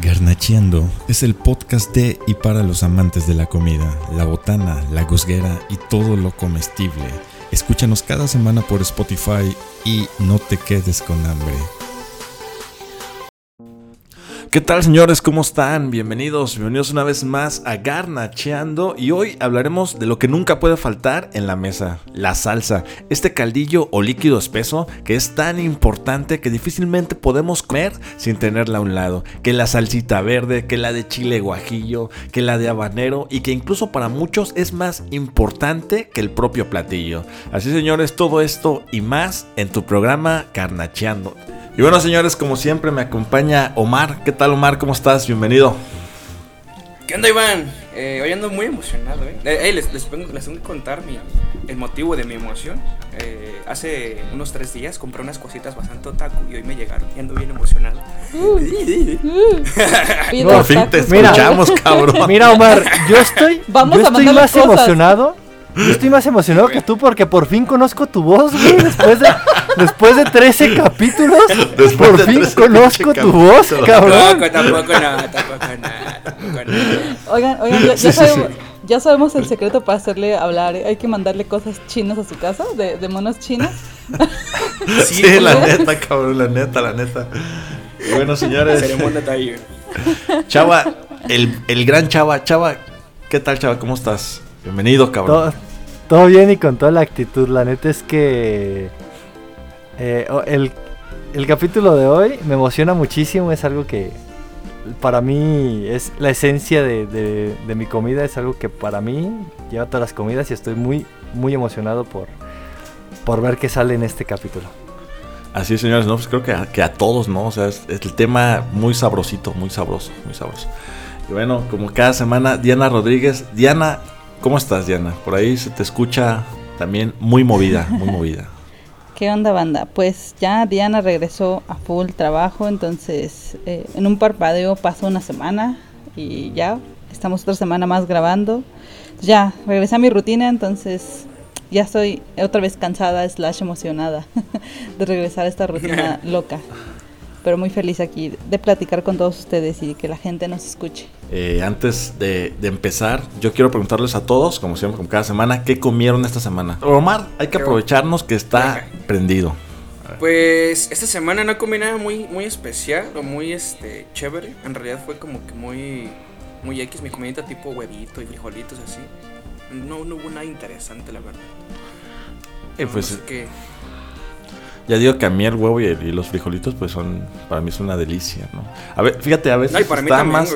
Garnacheando es el podcast de y para los amantes de la comida, la botana, la gusguera y todo lo comestible. Escúchanos cada semana por Spotify y no te quedes con hambre. ¿Qué tal señores? ¿Cómo están? Bienvenidos, bienvenidos una vez más a Garnacheando y hoy hablaremos de lo que nunca puede faltar en la mesa, la salsa, este caldillo o líquido espeso que es tan importante que difícilmente podemos comer sin tenerla a un lado, que la salsita verde, que la de chile guajillo, que la de habanero y que incluso para muchos es más importante que el propio platillo. Así señores, todo esto y más en tu programa Garnacheando. Y bueno, señores, como siempre me acompaña Omar. ¿Qué tal, Omar? ¿Cómo estás? Bienvenido. ¿Qué onda, Iván? Eh, hoy ando muy emocionado, ¿eh? eh les, les, tengo, les, tengo, que contar mi, el motivo de mi emoción. Eh, hace unos tres días compré unas cositas bastante otaku y hoy me llegaron y ando bien emocionado. Uh, uh, Por fin te escuchamos, mira, cabrón. Mira, Omar, yo estoy, Vamos yo estoy más emocionado yo estoy más emocionado que tú porque por fin conozco tu voz, güey. Después de, después de 13 capítulos, por fin conozco tu voz, cabrón. Tampoco, tampoco, no, tampoco, no, Oigan, oigan, ya, sabemos, ya, sabemos, el secreto para hacerle hablar. Hay que mandarle cosas chinas a su casa, de, de monos chinos. Sí, la neta, cabrón, la neta, la neta. Bueno, señores. Chava, el, el gran Chava. Chava, ¿qué tal, Chava? ¿Cómo estás? Bienvenido, cabrón. Todo, bien y con toda la actitud. La neta es que eh, el, capítulo de hoy me emociona muchísimo. Es algo que para mí es la esencia de, mi comida. Es algo que para mí lleva todas las comidas y estoy muy, muy emocionado por, por ver qué sale en este capítulo. Así señores, no, pues creo que a, que a todos, ¿no? O sea, es, el tema muy sabrosito, muy sabroso, muy sabroso. Y bueno, como cada semana, Diana Rodríguez. Diana, ¿Cómo estás, Diana? Por ahí se te escucha también muy movida, muy movida. ¿Qué onda, banda? Pues ya Diana regresó a full trabajo, entonces eh, en un parpadeo pasó una semana y ya estamos otra semana más grabando. Ya regresé a mi rutina, entonces ya estoy otra vez cansada, slash emocionada de regresar a esta rutina loca pero muy feliz aquí de platicar con todos ustedes y que la gente nos escuche. Eh, antes de, empezar, yo quiero preguntarles a todos, como siempre, como cada semana, ¿qué comieron esta semana? Omar, hay que aprovecharnos que está prendido. Pues esta semana no comí nada muy, muy especial o muy este, chévere. En realidad fue como que muy, muy X mi comida tipo huevito y frijolitos así. No, no hubo nada interesante, la verdad. Eh, pues, que ya digo que a mí el huevo y, los frijolitos, pues son, para mí es una delicia, ¿no? A ver, fíjate, a veces está más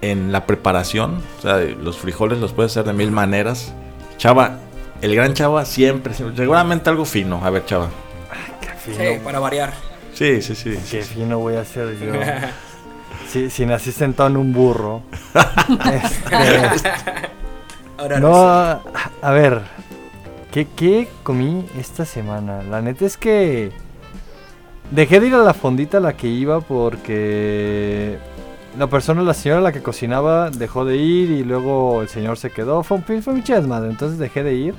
en la preparación, o sea, los frijoles los puedes hacer de mil maneras. Chava, el gran Chava siempre, seguramente algo fino. A ver, Chava. qué fino. Sí, para variar. Sí, sí, sí. Qué fino voy a hacer yo. si, si nací sentado en un burro. este, Ahora no, a ver, ¿Qué, comí esta semana? La neta es que dejé de ir a la fondita a la que iba porque la persona, la señora la que cocinaba dejó de ir y luego el señor se quedó. Fue, fue mucha desmadre, entonces dejé de ir.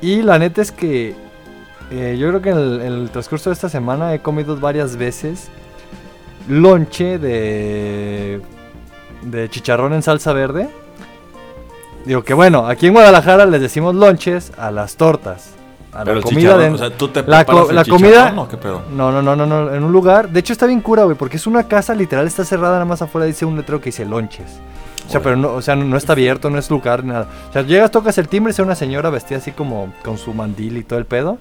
Y la neta es que eh, yo creo que en el, transcurso de esta semana he comido varias veces lonche de, de chicharrón en salsa verde Digo que bueno, aquí en Guadalajara les decimos lonches a las tortas. A la comida de, o sea, ¿tú te la, la comida ¿qué pedo? No, no, no, no, no, en un lugar, de hecho está bien cura, güey, porque es una casa literal está cerrada nada más afuera dice un letrero que dice lonches. O sea, pero no, o sea, no, está abierto, no es lugar, nada. O sea, llegas, tocas el timbre, es una señora vestida así como con su mandil y todo el pedo.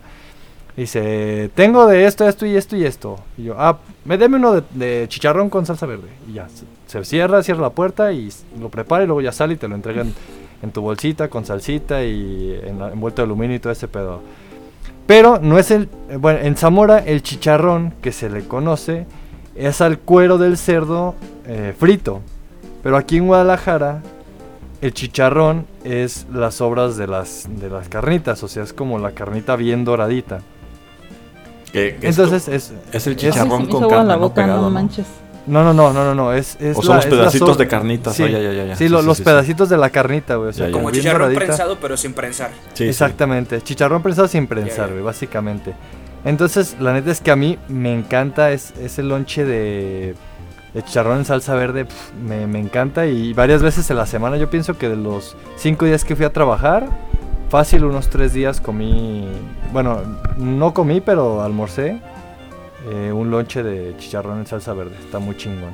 Dice, tengo de esto, esto y esto y esto. Y yo, ah, me deme uno de, chicharrón con salsa verde. Y ya, se, se, cierra, cierra la puerta y lo prepara y luego ya sale y te lo entregan en tu bolsita con salsita y en, envuelto de aluminio y todo ese pedo. Pero no es el. Bueno, en Zamora el chicharrón que se le conoce es al cuero del cerdo eh, frito. Pero aquí en Guadalajara el chicharrón es las sobras de las, de las carnitas. O sea, es como la carnita bien doradita. Entonces es, es, el chicharrón con carne no pegado, manches. No, no, no, no, no, no. Es, es o son los pedacitos de carnita. Sí, ya, ya, ya, sí, los pedacitos de la carnita, güey. O sea, como chicharrón prensado, pero sin prensar. Exactamente. Chicharrón prensado sin prensar, güey, básicamente. Entonces, la neta es que a mí me encanta es, ese lonche de, chicharrón en salsa verde me, me, encanta y varias veces en la semana yo pienso que de los cinco días que fui a trabajar, fácil unos tres días comí, bueno, no comí, pero almorcé eh, un lonche de chicharrón en salsa verde. Está muy chingón.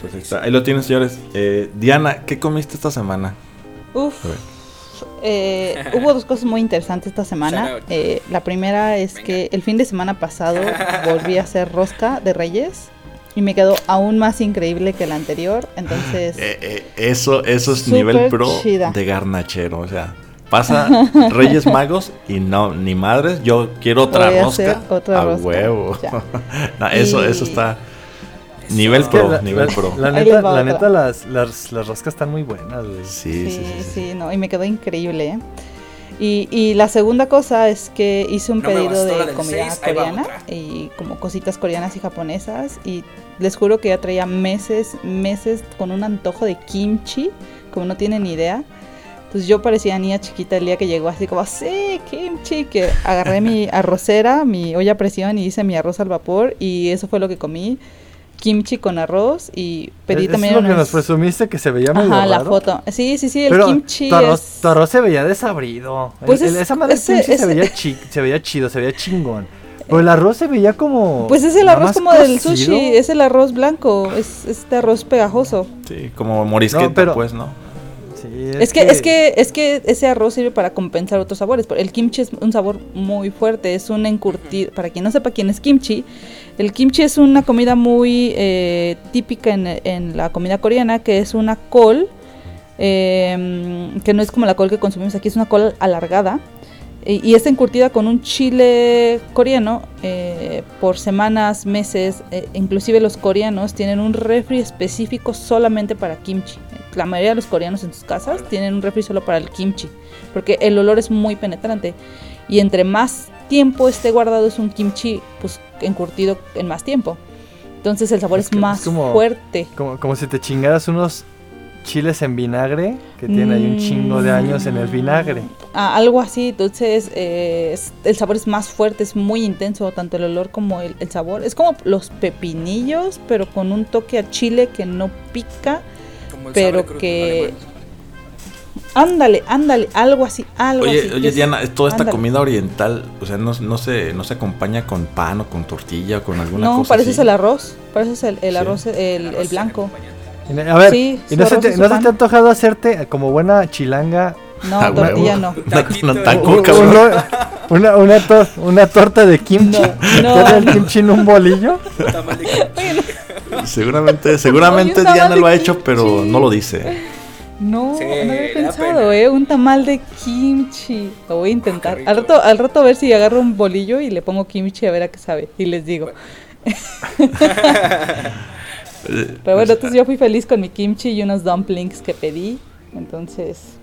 Pues ahí, lo tienen, señores. Eh, Diana, ¿qué comiste esta semana? Uf. Eh, hubo dos cosas muy interesantes esta semana. la primera es que el fin de semana pasado volví a hacer rosca de reyes y me quedó aún más increíble que el anterior. Entonces, eso, eso es nivel pro de garnachero. O sea, Pasa Reyes Magos y no, ni madres, yo quiero otra rosca. Otra a huevo. eso, eso está. Nivel pro, nivel pro. La neta, la neta las, las, las, roscas están muy buenas, Sí, sí, sí, no, y me quedó increíble, ¿eh? Y, y, la segunda cosa es que hice un pedido de comida coreana y como cositas coreanas y japonesas y les juro que ya traía meses, meses con un antojo de kimchi, como no tienen ni idea. Entonces yo parecía niña chiquita el día que llegó, así como, sí, kimchi, que agarré mi arrocera, mi olla a presión y hice mi arroz al vapor y eso fue lo que comí. Kimchi con arroz y pedí también. Es lo que nos presumiste que se veía medio Ajá, la foto. Sí, sí, sí, el kimchi. Tu arroz, tu arroz, se veía desabrido. Pues esa madre kimchi se, veía se veía chido, se veía chingón. Pero el arroz se veía como. Pues es el arroz como del sushi, es el arroz blanco, es este arroz pegajoso. Sí, como morisqueta, pues, ¿no? Es, que, es que es que ese arroz sirve para compensar otros sabores. El kimchi es un sabor muy fuerte, es un encurtido. Para quien no sepa quién es kimchi, el kimchi es una comida muy eh, típica en, la comida coreana, que es una col, em, que no es como la col que consumimos aquí, es una col alargada. Y, está encurtida con un chile coreano eh, por semanas, meses. Eh, inclusive los coreanos tienen un refri específico solamente para kimchi la mayoría de los coreanos en sus casas tienen un refri solo para el kimchi, porque el olor es muy penetrante. Y entre más tiempo esté guardado es un kimchi pues encurtido en más tiempo. Entonces el sabor es, más fuerte. Como, como si te chingaras unos chiles en vinagre que tienen ahí un chingo de años en el vinagre. Ah, algo así, entonces eh, el sabor es más fuerte, es muy intenso, tanto el olor como el, el, sabor. Es como los pepinillos, pero con un toque a chile que no pica pero que... Ándale, ándale, algo así, algo oye, así. Oye, Diana, toda esta comida oriental, o sea, no, no, se, no se acompaña con pan o con tortilla o con alguna cosa No, pareces el arroz, pareces el, el arroz, el, el, blanco. A ver, ¿y no, se te, ¿no se te ha antojado hacerte como buena chilanga? No, ah, tortilla no. una, una, una, torta de kimchi. No, no. el kimchi en un bolillo? Seguramente, seguramente Diana lo ha hecho, pero no lo dice. No, no había pensado, ¿eh? Un tamal de kimchi. Lo voy a intentar. Al rato, al rato a ver si agarro un bolillo y le pongo kimchi a ver a qué sabe. Y les digo. Pero bueno, entonces yo fui feliz con mi kimchi y unos dumplings que pedí. Entonces,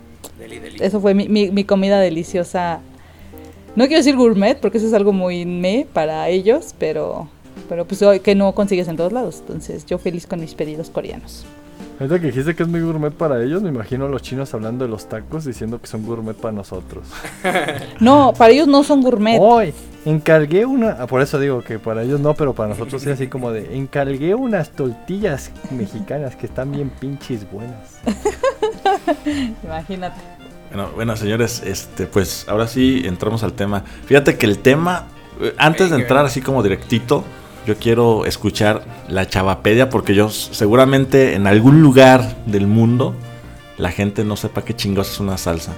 eso fue mi, mi, mi, comida deliciosa. No quiero decir gourmet porque eso es algo muy me para ellos, pero pero pues que no consigues en todos lados. Entonces yo feliz con mis pedidos coreanos. Ahorita que dijiste que es muy gourmet para ellos, me imagino a los chinos hablando de los tacos diciendo que son gourmet para nosotros. no, para ellos no son gourmet. Hoy encargué una, ah, por eso digo que para ellos no, pero para nosotros es así como de, encargué unas tortillas mexicanas que están bien pinches buenas. Imagínate. Bueno, bueno, señores, este, pues ahora sí entramos al tema. Fíjate que el tema, eh, antes de entrar así como directito, yo quiero escuchar la chavapedia porque yo seguramente en algún lugar del mundo la gente no sepa qué chingos es una salsa.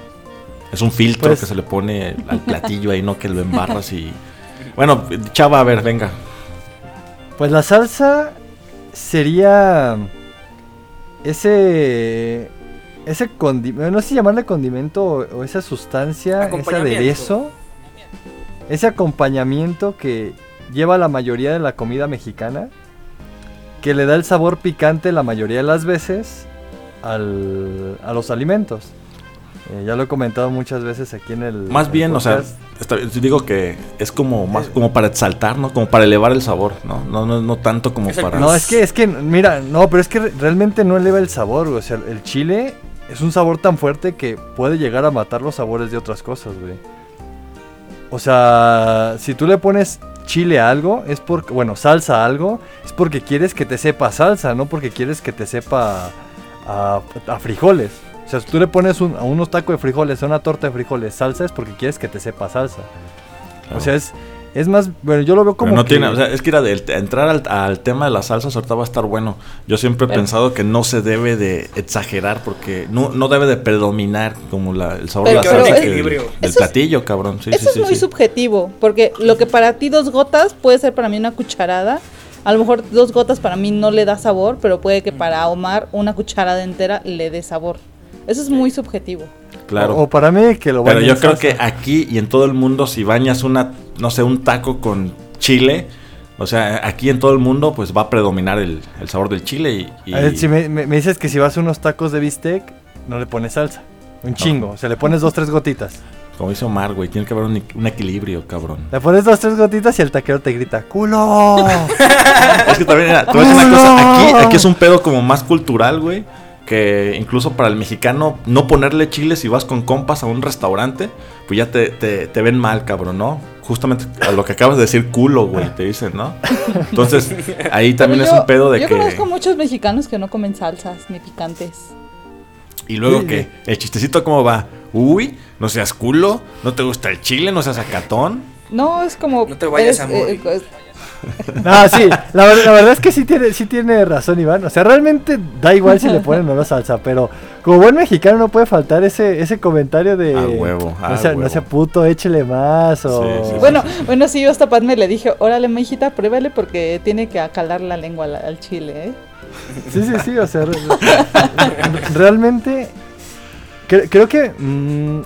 Es un filtro pues que se le pone al platillo ahí, no que lo embarras y... Bueno, chava, a ver, venga. Pues la salsa sería ese ese condimento, no sé si llamarle condimento o, esa sustancia, ese aderezo, ese acompañamiento que lleva la mayoría de la comida mexicana, que le da el sabor picante la mayoría de las veces al, a los alimentos. Eh, ya lo he comentado muchas veces aquí en el. Más bien, o sea, digo que es como más como para exaltar, ¿no? Como para elevar el sabor, ¿no? No, no, no tanto como para. No, es que, es que, mira, no, pero es que realmente no eleva el sabor, O sea, el chile es un sabor tan fuerte que puede llegar a matar los sabores de otras cosas, güey. O sea, si tú le pones chile a algo, es porque, bueno, salsa a algo, es porque quieres que te sepa salsa, no porque quieres que te sepa a, a frijoles. O sea, si tú le pones un- a unos tacos de frijoles, a una torta de frijoles, salsa, es porque quieres que te sepa salsa. O sea, es, es más, bueno, yo lo veo como Pero no que- tiene, o sea, es que ir a del- entrar al, al tema de las salsas ahorita va a estar bueno. Yo siempre he Pero- pensado que no se debe de exagerar porque no, no debe de predominar como la- el sabor Pero- de la salsa es- que equilibrio. del es- platillo, cabrón. Sí, Eso sí, es sí, muy sí. subjetivo, porque lo que para ti dos gotas puede ser para mí una cucharada. A lo mejor dos gotas para mí no le da sabor, pero puede que para Omar una cucharada entera le dé sabor. Eso es muy subjetivo. Claro. O, o para mí que lo Pero yo creo salsa. que aquí y en todo el mundo, si bañas una, no sé, un taco con chile, o sea, aquí en todo el mundo, pues va a predominar el, el sabor del chile y. y- A ver, si me, me- me dices que si vas a unos tacos de bistec, no le pones salsa. Un chingo. O sea, le pones dos, tres gotitas. Como dice Omar, güey, tiene que haber un, un equilibrio, cabrón. Le pones dos, tres gotitas y el taquero te grita, ¡culo! Es que también, mira, a decir una cosa, aquí, aquí es un pedo como más cultural, güey. Que incluso para el mexicano, no ponerle chile si vas con compas a un restaurante, pues ya te, te, te ven mal, cabrón, ¿no? Justamente a lo que acabas de decir, culo, güey, te dicen, ¿no? Entonces, ahí también es yo- un pedo de yo que. conozco muchos mexicanos que no comen salsas ni picantes. Y luego que, el chistecito, ¿cómo va? Uy, no seas culo, no te gusta el chile, no seas acatón. No, es como... No te vayas es, a morir. eh, No, sí, la, ver- la verdad es que sí tiene, sí tiene razón Iván. O sea, realmente da igual si le ponen o no salsa, pero como buen mexicano no puede faltar ese, ese comentario de... A huevo, a no, sea, no sea puto, échele más o... Sí, sí, sí. Bueno, bueno, sí, yo hasta Padme le dije, órale, mijita, pruébale porque tiene que acalar la lengua al, al chile, ¿eh? Sí, sí, sí, o sea, re- re- realmente cre- creo que mm,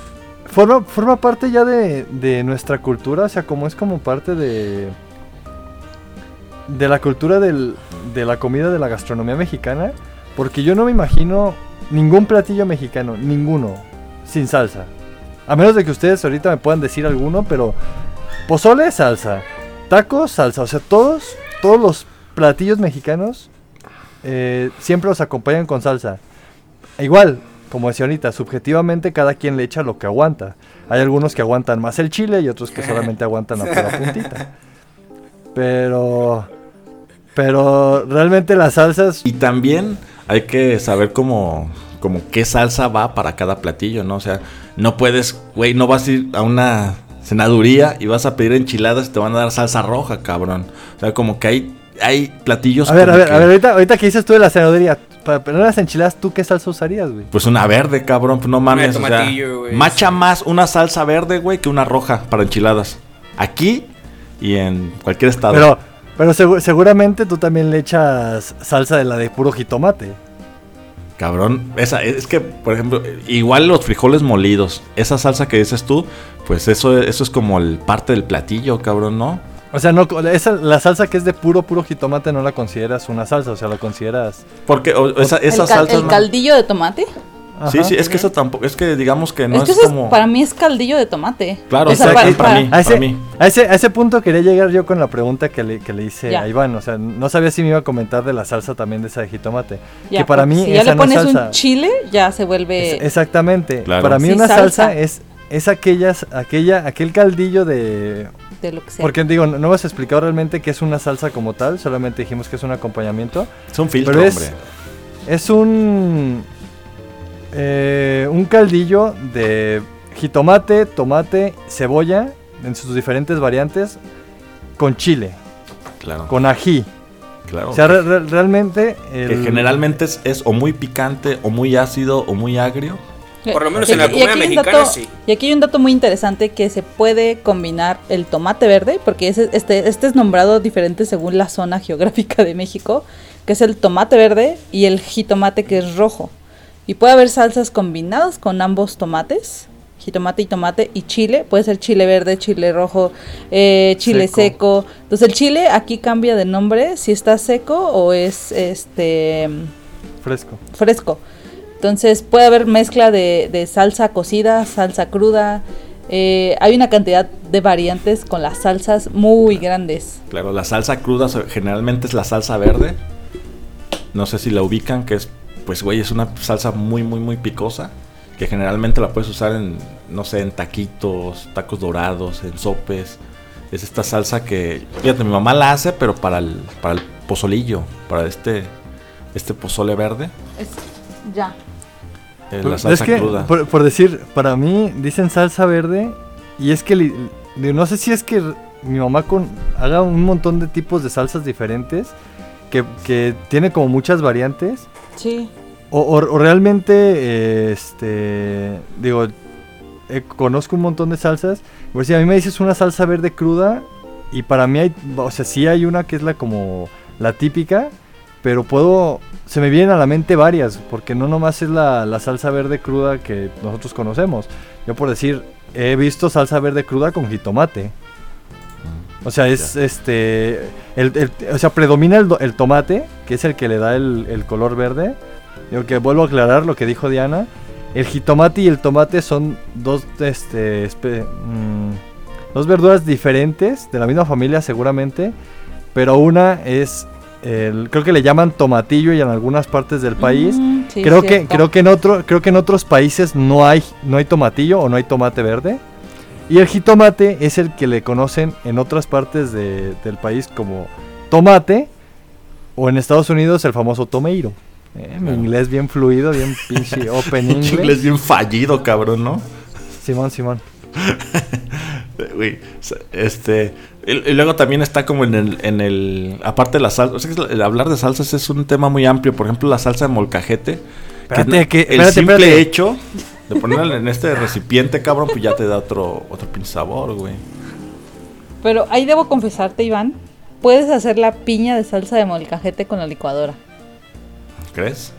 forma, forma parte ya de, de nuestra cultura, o sea, como es como parte de de la cultura del- de la comida de la gastronomía mexicana, porque yo no me imagino ningún platillo mexicano, ninguno, sin salsa. A menos de que ustedes ahorita me puedan decir alguno, pero pozole, salsa, tacos, salsa, o sea, todos, todos los platillos mexicanos eh, siempre los acompañan con salsa. E igual, como decía ahorita, subjetivamente cada quien le echa lo que aguanta. Hay algunos que aguantan más el chile y otros que solamente aguantan la pura puntita. Pero, pero realmente las salsas, Y también hay que saber cómo, como qué salsa va para cada platillo, ¿no? O sea, no puedes, güey, no vas a ir a una cenaduría y vas a pedir enchiladas y te van a dar salsa roja, cabrón. O sea, como que hay, hay platillos a ver, a ver, que- a ver, ahorita, ahorita que dices tú de la cenaduría, para poner las enchiladas, ¿tú qué salsa usarías, güey? Pues una verde, cabrón, pues no mames. o sea, tomatillo, güey, macha sí. más una salsa verde, güey, que una roja para enchiladas. Aquí y en cualquier estado. Pero, pero segu- seguramente tú también le echas salsa de la de puro jitomate. Cabrón, esa, es que, por ejemplo, igual los frijoles molidos, esa salsa que dices tú, pues eso, eso es como el parte del platillo, cabrón, ¿no? O sea, no, esa, la salsa que es de puro, puro jitomate no la consideras una salsa, o sea, la consideras... Porque o- esa, el, esa cal- salsa... el caldillo de tomate. Sí, Ajá. sí, es que eso tampoco, es que digamos que no es que es, eso es- como... para mí es caldillo de tomate. Claro, O sea, exacto, para- para mí. A ese, mí. a, ese, a ese punto quería llegar yo con la pregunta que le, que le hice Ya. a Iván. O sea, no sabía si me iba a comentar de la salsa también de esa de jitomate. Ya, que para mí si ya le no es pones salsa. un chile, ya se vuelve... Es- exactamente. Claro. Para mí Sí, una salsa, salsa. es, es aquellas, aquella, aquel caldillo de... de lo que sea. Porque digo, no, no hemos explicado realmente qué es una salsa como tal, solamente dijimos que es un acompañamiento. Es un filtro, Pero es- hombre. Es un. eh, un caldillo de jitomate, tomate, cebolla, en sus diferentes variantes, con chile, Claro, con ají. claro. O sea, re- re- realmente. que generalmente es, es o muy picante, o muy ácido, o muy agrio. Por lo menos Y en la comida mexicana, dato- sí. Y aquí hay un dato muy interesante que se puede combinar el tomate verde, porque ese- este, este es nombrado diferente según la zona geográfica de México, que es el tomate verde y el jitomate que es rojo. Y puede haber salsas combinadas con ambos tomates, jitomate y tomate, y chile, puede ser chile verde, chile rojo, eh, chile Seco. seco. Entonces el chile aquí cambia de nombre si está seco o es este Fresco. fresco. Entonces puede haber mezcla de, de salsa cocida, salsa cruda. eh, hay una cantidad de variantes con las salsas muy grandes. Claro, la salsa cruda generalmente es la salsa verde. No sé si la ubican, que es, pues, güey, es una salsa muy, muy, muy picosa. Que generalmente la puedes usar en, no sé, en taquitos, tacos dorados, en sopes. es esta salsa que, fíjate, mi mamá la hace, pero para el, para el pozolillo, para este, este pozole verde. Es, ya. Eh, la salsa es que, cruda. por, por decir, para mí dicen salsa verde y es que li- li- no sé si es que mi mamá con, haga un montón de tipos de salsas diferentes que, que tiene como muchas variantes Sí. o, o- o realmente eh, este digo eh, conozco un montón de salsas por si a mí me dices una salsa verde cruda y para mí hay o sea sí hay una que es la como la típica pero puedo se me vienen a la mente varias porque no nomás es la, la salsa verde cruda que nosotros conocemos yo por decir he visto salsa verde cruda con jitomate o sea, es este. El, el- o sea, predomina el, el tomate, que es el que le da el, el color verde. Digo que vuelvo a aclarar lo que dijo Diana. El jitomate y el tomate son dos, este, espe- mm, dos verduras diferentes, de la misma familia seguramente. Pero una es. El- creo que le llaman tomatillo y en algunas partes del país. Mm, sí, creo que creo que en otro creo que en otros países no hay no hay tomatillo o no hay tomate verde y el jitomate es el que le conocen en otras partes de- del país como tomate o en Estados Unidos el famoso tomeiro Eh, mi inglés bien fluido bien pinche open English inglés bien fallido, cabrón, ¿no? Simón Simón este. Y, luego también está como en el. En el aparte de la salsa. O sea, que el hablar de salsas es un tema muy amplio. Por ejemplo, la salsa de molcajete. Espérate, que- el espérate, simple espérate. hecho de ponerla en este recipiente, cabrón, pues ya te da otro, otro pinche sabor, güey. Pero ahí debo confesarte, Iván. Puedes hacer la piña de salsa de molcajete con la licuadora. ¿Crees?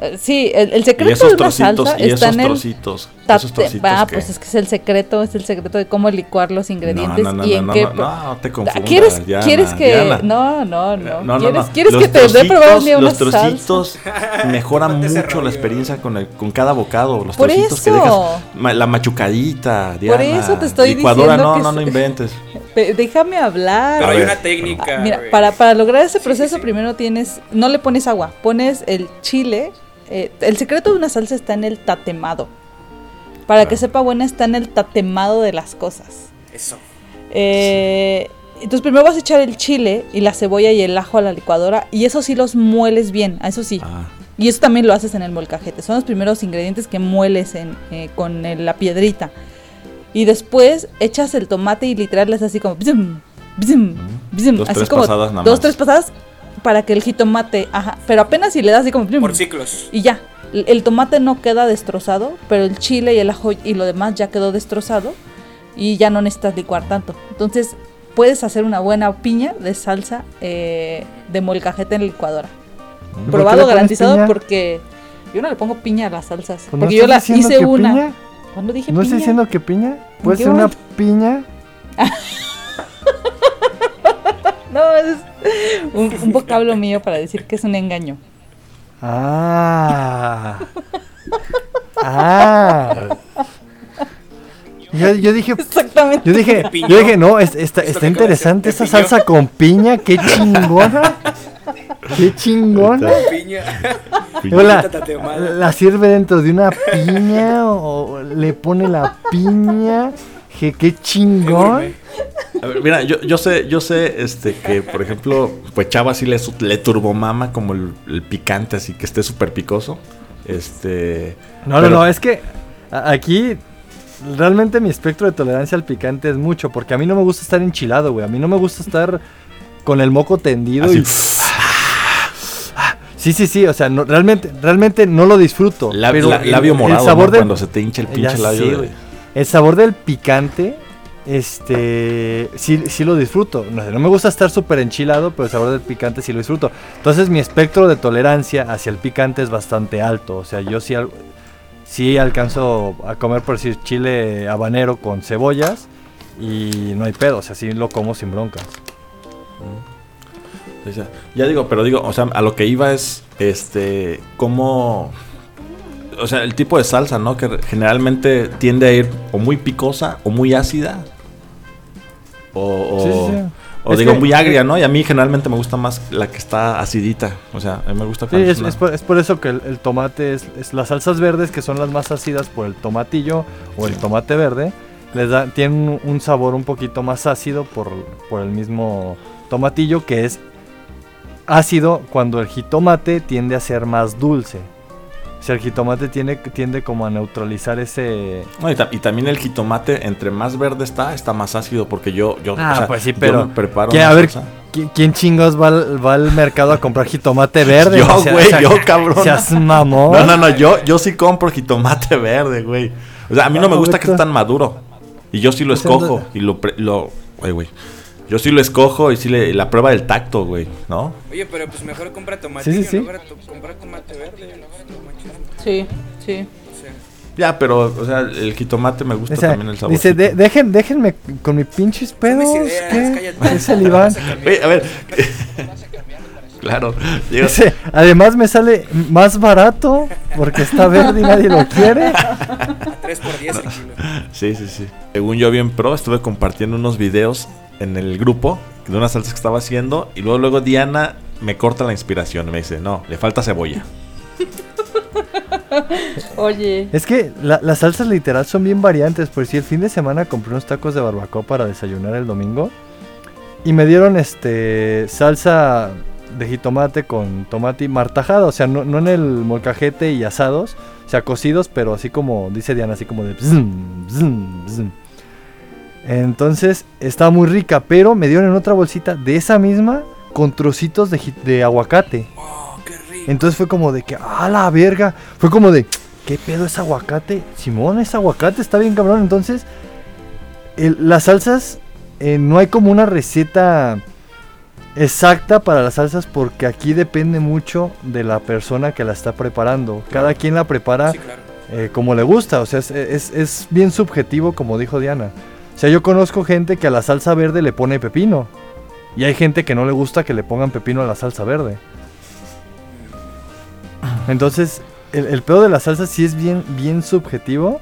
Eh, sí, el, el Y secreto esos de una trocitos, salsa y está esos en el trocitos. tate- Esos trocitos Va, que- pues es que es el secreto, es el secreto de cómo licuar los ingredientes no, no, y no, en no, qué. no, no, no te confundas, ¿Quieres, Diana, ¿Quieres que.? Diana. No, no, no. No, no, ¿Quieres, no. ¿quieres que te dé probar un día una Los trocitos mejoran No mucho la experiencia con, el- con cada bocado. Los Por trocitos que eso. dejas. ma- la machucadita, Diana. eso te estoy Licuadora, diciendo no, que no, es- no inventes. Déjame hablar. Pero hay una técnica. Ah, Mira, para, para lograr ese proceso primero tienes, no le pones agua, pones el chile. Eh, el secreto de una salsa está en el tatemado. Para que sepa buena está en el tatemado de las cosas. Eso. Eh, entonces primero vas a echar el chile y la cebolla y el ajo a la licuadora y eso sí los mueles bien, a eso sí. Ah, Y eso también lo haces en el molcajete. Son los primeros ingredientes que mueles en, eh, con el- la piedrita. Y después echas el tomate y literal es así como... bzum, bzum, bzum, Dos, así tres como pasadas nada dos, tres pasadas para que el jitomate... Ajá, pero apenas si le das así como... Por ciclos. y ya. El el tomate no queda destrozado, pero el chile y el ajo y lo demás ya quedó destrozado. Y ya no necesitas licuar tanto. Entonces puedes hacer una buena piña de salsa eh, de molcajete en la licuadora. ¿Por qué Probado, garantizado piña? porque yo no le pongo piña a las salsas. Pues, ¿no porque yo la estás diciendo hice que una. piña? ¿Cuándo dije no piña? estoy diciendo que piña puede ser una piña No, es un, un vocablo mío para decir que es un engaño. Ah. Ah. Yo, yo dije, Exactamente. yo dije, yo dije, no, es- está, está interesante de salsa con piña, qué chingona. Qué chingona. Piña. La sirve dentro de una piña o le pone la piña. Que qué chingón. A ver, mira, yo, yo sé, yo sé, este, que por ejemplo, pues Chava sí le, le turbomama como el, el picante, así que esté súper picoso. Este. No, no, pero- no, es que aquí realmente mi espectro de tolerancia al picante es mucho, porque a mí no me gusta estar enchilado, güey. A mí no me gusta estar con el moco tendido Así, y... Sí, sí, sí, o sea, no- realmente, realmente no lo disfruto. pero la- labio el morado, sabor ¿no? Cuando se te hincha el pinche labio. de-. El sabor del picante, este, sí, sí lo disfruto. No, sé, no me gusta estar súper enchilado, pero el sabor del picante sí lo disfruto. Entonces mi espectro de tolerancia hacia el picante es bastante alto. O sea, yo sí, sí alcanzo a comer, por decir, chile habanero con cebollas y no hay pedo. O sea, sí lo como sin broncas. Sea, ya digo, pero digo, o sea, a lo que iba es, este, cómo, o sea, el tipo de salsa, ¿no? Que generalmente tiende a ir o muy picosa o muy ácida. O, o, Sí, sí, sí. o Es digo, que- muy agria, ¿no? Y a mí generalmente me gusta más la que está acidita. O sea, a mí me gusta cuando es, una- es por, es por eso que el, el tomate es, las salsas verdes que son las más ácidas por el tomatillo o el tomate verde les da, tienen un, sabor un poquito más ácido por, por el mismo tomatillo que es ácido cuando el jitomate tiende a ser más dulce. O sea, el jitomate tiene, tiende como a neutralizar ese... y, también el jitomate, entre más verde está, está más ácido, porque yo... yo ah, pues sí, pero... preparo a ver, ¿quién, chingos va al, mercado a comprar jitomate verde? yo, güey, yo, cabrón. Seas mamón. No, no, no, yo, yo sí compro jitomate verde, güey. O sea, a mí no, me gusta que esté tan maduro. Y yo sí lo escojo. Y lo... lo güey, güey. Yo sí lo escojo y sí le, la prueba del tacto, güey, ¿no? Oye, pero pues mejor compra tomate. Sí, sí, sí. compra tomate verde. Sí, sí. Ya, pero, o sea, el jitomate me gusta también el sabor. Dice, dejen, déjenme con mis pinches pedos. ¿Qué? Es el Iván. Oye, a ver. claro. Dice, además me sale más barato porque está verde y nadie lo quiere. 3 por 10 kilo. Sí, sí, sí. Según yo bien pro, estuve compartiendo unos videos en el grupo de una salsa que estaba haciendo y luego luego Diana me corta la inspiración, me dice, "No, le falta cebolla." Oye. Es que las salsas literal son bien variantes. Por si el fin de semana compré unos tacos de barbacoa para desayunar el domingo. Y me dieron este salsa de jitomate con tomate martajada. O sea, no, en el molcajete y asados. O sea, cocidos, pero así como dice Diana, así como de... Entonces estaba muy rica, pero me dieron en otra bolsita de esa misma con trocitos de, de aguacate. Entonces fue como de que, ¡ah, la verga! Fue como de, ¿qué pedo es aguacate? Simón, es aguacate, está bien cabrón. Entonces, las salsas, eh, no hay como una receta exacta para las salsas porque aquí depende mucho de la persona que la está preparando. Cada quien la prepara eh, como le gusta, o sea, es, es, bien subjetivo como dijo Diana. O sea, yo conozco gente que a la salsa verde le pone pepino. Y hay gente que no le gusta que le pongan pepino a la salsa verde. Entonces, el, pedo de la salsa sí es bien, bien subjetivo.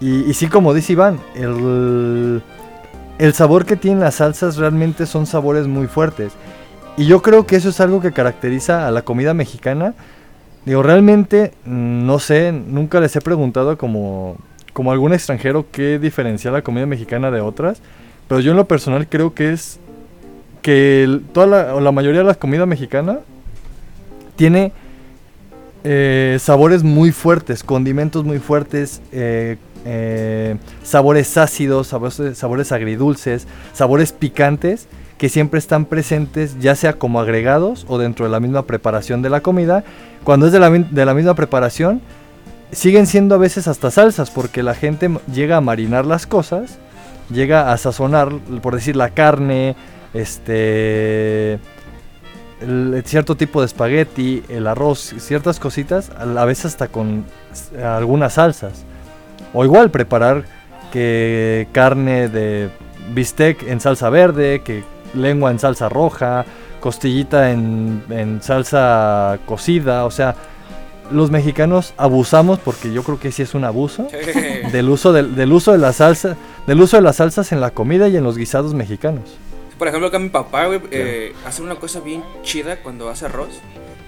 Y, sí, como dice Iván, el, el sabor que tienen las salsas realmente son sabores muy fuertes. Y yo creo que eso es algo que caracteriza a la comida mexicana. Digo, realmente, mm, no sé, nunca les he preguntado como, como algún extranjero qué diferencia la comida mexicana de otras. Pero yo en lo personal creo que es que toda la, la mayoría de la comida mexicana tiene eh, sabores muy fuertes, condimentos muy fuertes, eh, eh, sabores ácidos, sabores, sabores, agridulces, sabores picantes que siempre están presentes ya sea como agregados o dentro de la misma preparación de la comida. Cuando es de la, de la misma preparación, siguen siendo a veces hasta salsas porque la gente llega a marinar las cosas, llega a sazonar, por decir, la carne, este cierto tipo de espagueti, el arroz, ciertas cositas, a veces hasta con algunas salsas. O igual preparar que carne de bistec en salsa verde, que lengua en salsa roja, costillita en, salsa cocida, o sea, los mexicanos abusamos porque yo creo que sí es un abuso del uso del uso de la salsa, del uso de las salsas en la comida y en los guisados mexicanos. Por ejemplo, acá mi papá, güey, eh, hace una cosa bien chida cuando hace arroz.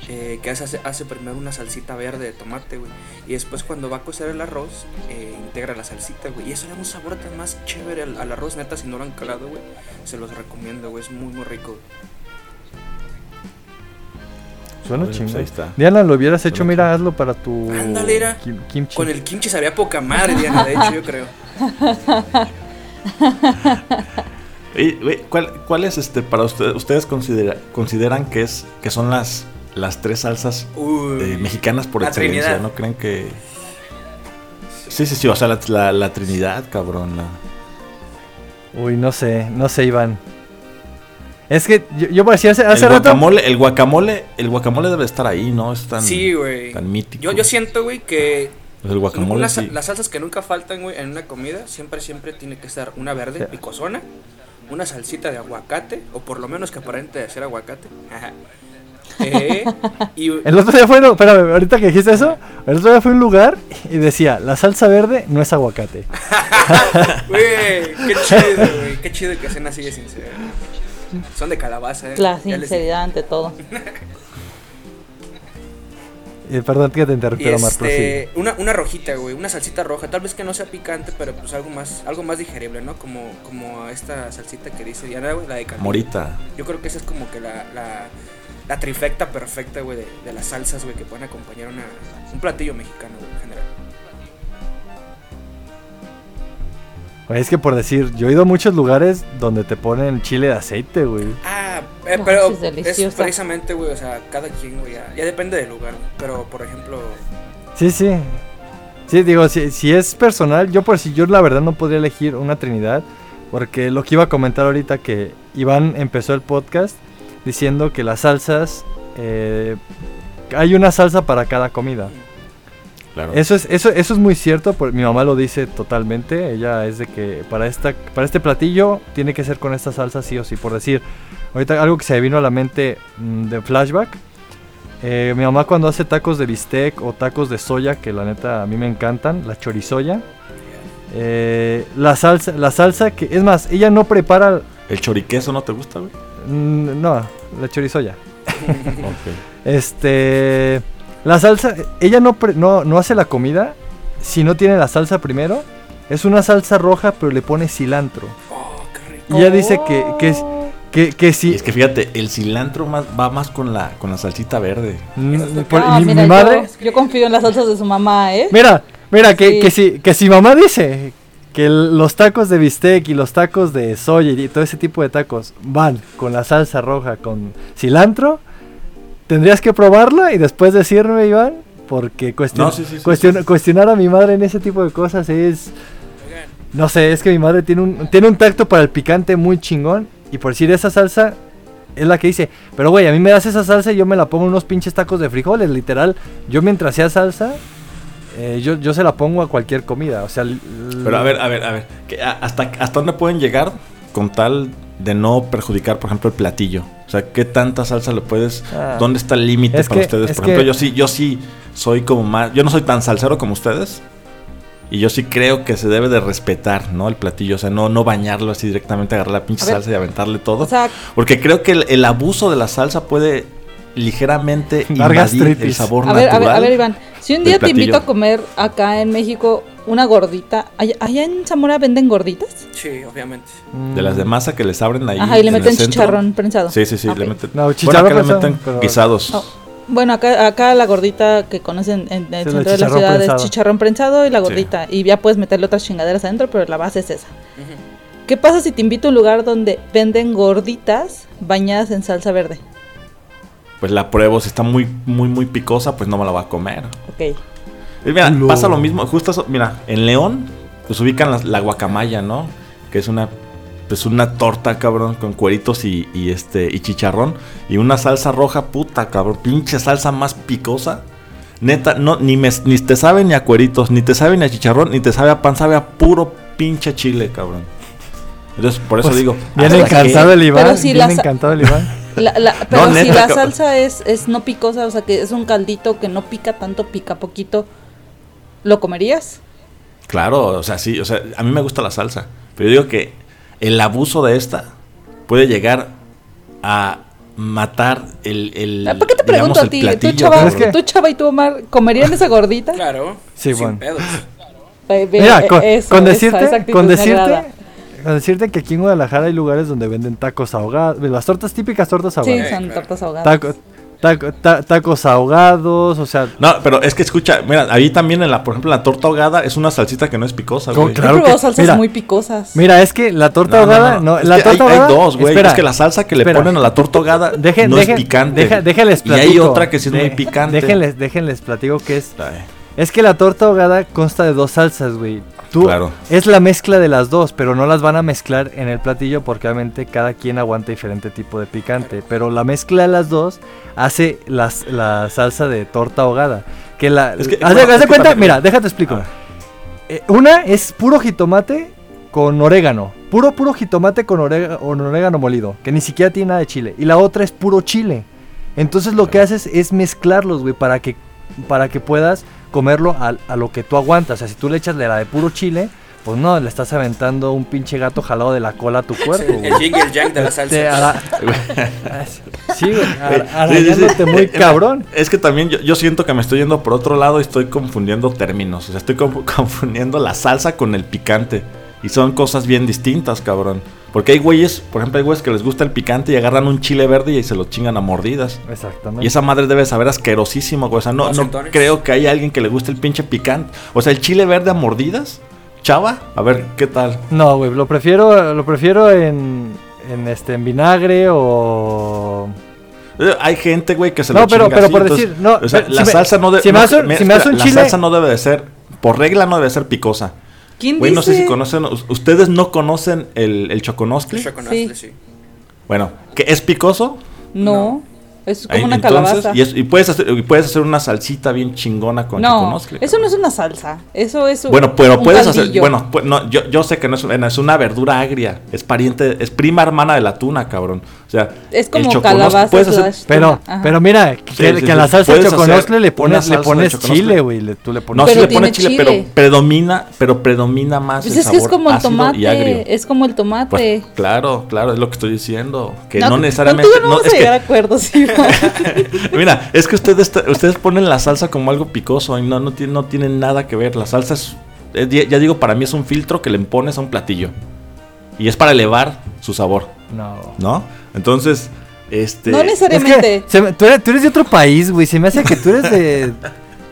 Eh, que hace, hace primero una salsita verde de tomate, güey. Y después cuando va a cocer el arroz, eh, integra la salsita, güey. Y eso le da un sabor tan más chévere al, arroz, neta, si no lo han calado, güey. Se los recomiendo, güey. Es muy, muy rico. Suena pues chingón. Diana, lo hubieras hecho, mira, hazlo para tu Ándale, kimchi. Con el kimchi sabía poca madre, Diana, de hecho, yo creo. ¿Cuál, ¿Cuál es este para ustedes? ¿Ustedes consideran que es que son las las tres salsas eh, mexicanas por excelencia? ¿No creen que Sí, sí, sí, o sea, la, la, Trinidad, cabrón. Uy, no sé, no sé, Iván. Es que yo, yo parecía hace, hace el Guacamole, el guacamole, el guacamole debe estar ahí, ¿no? Es tan, sí, güey. tan mítico. Yo, yo siento, güey, que pues el guacamole, las salsas que nunca faltan, güey, en una comida, siempre, siempre tiene que estar una verde, picosona, una salsita de aguacate, o por lo menos que aparente ser aguacate. Eh, el otro día fue, no, espérame, ahorita que dijiste eso, el otro día fue un lugar y decía, la salsa verde no es aguacate. Güey, qué chido, güey, qué chido que sean así de sinceros. Son de calabaza, eh. La sinceridad ante todo. Eh, perdón que te interrumpí, Omar, este, una, una rojita, güey, una salsita roja, tal vez que no sea picante, pero pues algo más, algo más digerible, ¿no? Como, como esta salsita que dice Diana, güey, la de caldillo. Morita. Yo creo que esa es como que la, la, la trifecta perfecta, güey, de, de, las salsas, güey, que pueden acompañar una, un platillo mexicano, güey, en general. Es que por decir, yo he ido a muchos lugares donde te ponen chile de aceite, güey. Ah, eh, pero es, es, precisamente, güey, o sea, cada quien, güey, ya, ya, depende del lugar. Pero, por ejemplo... Sí, sí. Sí, digo, si, si es personal, yo por si yo la verdad no podría elegir una trinidad. Porque lo que iba a comentar ahorita que Iván empezó el podcast diciendo que las salsas... Eh, hay una salsa para cada comida. Eso es, eso, eso es muy cierto, mi mamá lo dice totalmente. Ella es de que para esta, para este platillo tiene que ser con esta salsa sí o sí. Por decir, ahorita algo que se me vino a la mente mm, de flashback. Eh, mi mamá cuando hace tacos de bistec o tacos de soya, que la neta a mí me encantan, la chorizoya. Eh, la salsa, la salsa que, es más, ella no prepara... ¿El choriqueso no te gusta, güey? Mm, no, la chorizoya. Este... La salsa, ella no, no, no hace la comida si no tiene la salsa primero. Es una salsa roja, pero le pone cilantro. Oh, qué rico. Y ella dice que, que, es, que, que sí. Es que fíjate, el cilantro más, va más con la, con la salsita verde. Mm, ah, mi, madre. Yo, confío en las salsas de su mamá, ¿eh? Mira, mira, que, que, si, que si mamá dice que los tacos de bistec y los tacos de soya y todo ese tipo de tacos van con la salsa roja con cilantro Tendrías que probarla y después decirme, Iván, porque cuestionar a mi madre en ese tipo de cosas es... No sé, es que mi madre tiene un, tiene un tacto para el picante muy chingón. Y por decir esa salsa, es la que dice, pero güey, a mí me das esa salsa y yo me la pongo en unos pinches tacos de frijoles, literal. Yo mientras sea salsa, eh, yo, yo se la pongo a cualquier comida. O sea, pero a ver, a ver, a ver, hasta, ¿hasta dónde pueden llegar con tal de no perjudicar, por ejemplo, el platillo? O sea, ¿qué tanta salsa le puedes? Ah. ¿Dónde está el límite para ustedes? Por ejemplo, yo sí, yo sí soy como más, yo no soy tan salsero como ustedes. Y yo sí creo que se debe de respetar, ¿no? El platillo, o sea, no, no bañarlo así directamente, agarrar la pinche salsa y aventarle todo. porque creo que el, abuso de la salsa puede ligeramente invadir el sabor a natural. Ver, a ver, a ver, Iván, si un día te invito a comer acá en México una gordita, ¿allá, en Zamora venden gorditas? Sí, obviamente. De las de masa que les abren ahí. Ajá, y le meten chicharrón prensado. Sí, sí, sí, le meten. No, chicharrón bueno, acá le meten guisados. Oh, bueno, acá, acá la gordita que conocen en el centro de la ciudad es chicharrón prensado y la gordita. Y ya puedes meterle otras chingaderas adentro, pero la base es esa. ¿Qué pasa si te invito a un lugar donde venden gorditas bañadas en salsa verde? pues la pruebo. Si está muy, muy, muy picosa, pues no me la va a comer. Ok. mira, pasa lo mismo. Justo, mira, en León, pues ubican la, guacamaya, ¿no? Que es una pues una torta, cabrón, con cueritos y, este y chicharrón y una salsa roja, puta, cabrón, pinche salsa más picosa. Neta, no ni me, ni te sabe ni a cueritos, ni te sabe ni a chicharrón, ni te sabe a pan, sabe a puro pinche chile, cabrón. Entonces, por eso pues, digo, bien encantado el Iván, bien encantado el Iván. pero si la salsa es, es no picosa, o sea que es un caldito que no pica tanto, pica poquito, ¿lo comerías? Claro, o sea, sí, o sea, a mí me gusta la salsa, pero yo digo que el abuso de esta puede llegar a matar el, el ¿Por qué te pregunto a ti? ¿Tú chava, ¿Tú chava y tú Omar comerían esa gordita? Claro. Sí, bueno. Mira, con, con decirte, con decirte a decirte que aquí en Guadalajara hay lugares donde venden tacos ahogados. Las tortas típicas, tortas ahogadas. Sí, son tortas ahogadas. Tacos ahogados, o sea. No, pero es que escucha, mira, ahí también en la, por ejemplo, la torta ahogada es una salsita que no es picosa, güey. Claro que, salsas muy picosas. Mira, es que la torta ahogada, no, la torta hay, dos, güey. Es que la salsa que le ponen a la torta ahogada no es picante. déjenles platico. Y hay otra que sí es muy picante. Déjenles, déjenles platico que es. Es que la torta ahogada consta de dos salsas, güey claro. es la mezcla de las dos, pero no las van a mezclar en el platillo porque obviamente cada quien aguanta diferente tipo de picante. Pero la mezcla de las dos hace las, la salsa de torta ahogada. Que la. Es haz, cuenta, mira, déjate explico. Eh, una es puro jitomate con orégano. Puro, puro jitomate con orégano, molido. Que ni siquiera tiene nada de chile. Y la otra es puro chile. Entonces lo que haces es mezclarlos, güey, para que, para que puedas comerlo a, lo que tú aguantas. O sea, si tú le echas de la de puro chile, Pues no, le estás aventando un pinche gato jalado de la cola a tu cuerpo. El jingle jack de la Te salsa. ara- Sí, güey, ara- arañándote muy cabrón. Es que también yo, yo siento que me estoy yendo por otro lado y estoy confundiendo términos. O sea, estoy confu- confundiendo la salsa con el picante. Y son cosas bien distintas, cabrón. Porque hay güeyes, por ejemplo, hay güeyes que les gusta el picante y agarran un chile verde y se lo chingan a mordidas. Exactamente. Y esa madre debe saber asquerosísimo, güey. O sea, no, no creo que haya alguien que le guste el pinche picante. O sea, el chile verde a mordidas, chava, a ver, ¿qué tal? No, güey, lo prefiero, lo prefiero en, en este, en vinagre o... Hay gente, güey, que se No, lo pero- chinga pero así, por entonces, decir, no, o sea, pero la si me- salsa no debe... si me no, hace un- me- si me hace un la chile- salsa no debe de ser, por regla no debe ser picosa. ¿Quién Güey, no sé si dice? conocen, us- ustedes no conocen el, el choconostle. Choconostle, Sí. sí. Bueno, ¿que es picoso? No, es como Ahí, una entonces, calabaza. Y, es- y puedes hacer, y puedes hacer una salsita bien chingona con no, eso no es una salsa. Eso es un- Bueno, pero un puedes hacer. Bueno, pu- no, yo, yo sé que no es, una verdura agria. Es pariente, es prima hermana de la tuna, cabrón. O sea, Es el como choconostle- calabaza puedes hacer- slash Pero, ajá. pero mira, que, Sí, que sí, a la salsa de hacer le pones, le pones chile, güey. le- Tú le pones No, Pero sí le tiene pone chile, chile. pero predomina, pero predomina más Pues el es que es sabor como el tomate. Es como el tomate. Pues, claro, claro, es lo que estoy diciendo. Que no, No, necesariamente. No, a llegar a acuerdos. Mira, es que ustedes, ustedes ponen la salsa como algo picoso y no, no, tiene, no tiene nada que ver. La salsa es, es- ya digo, para mí es un filtro que le pones a un platillo. Y es para elevar su sabor, No. ¿no? Entonces, este... No Es necesariamente. que se tú, eres, tú eres de otro país, güey. Se me hace que tú eres de.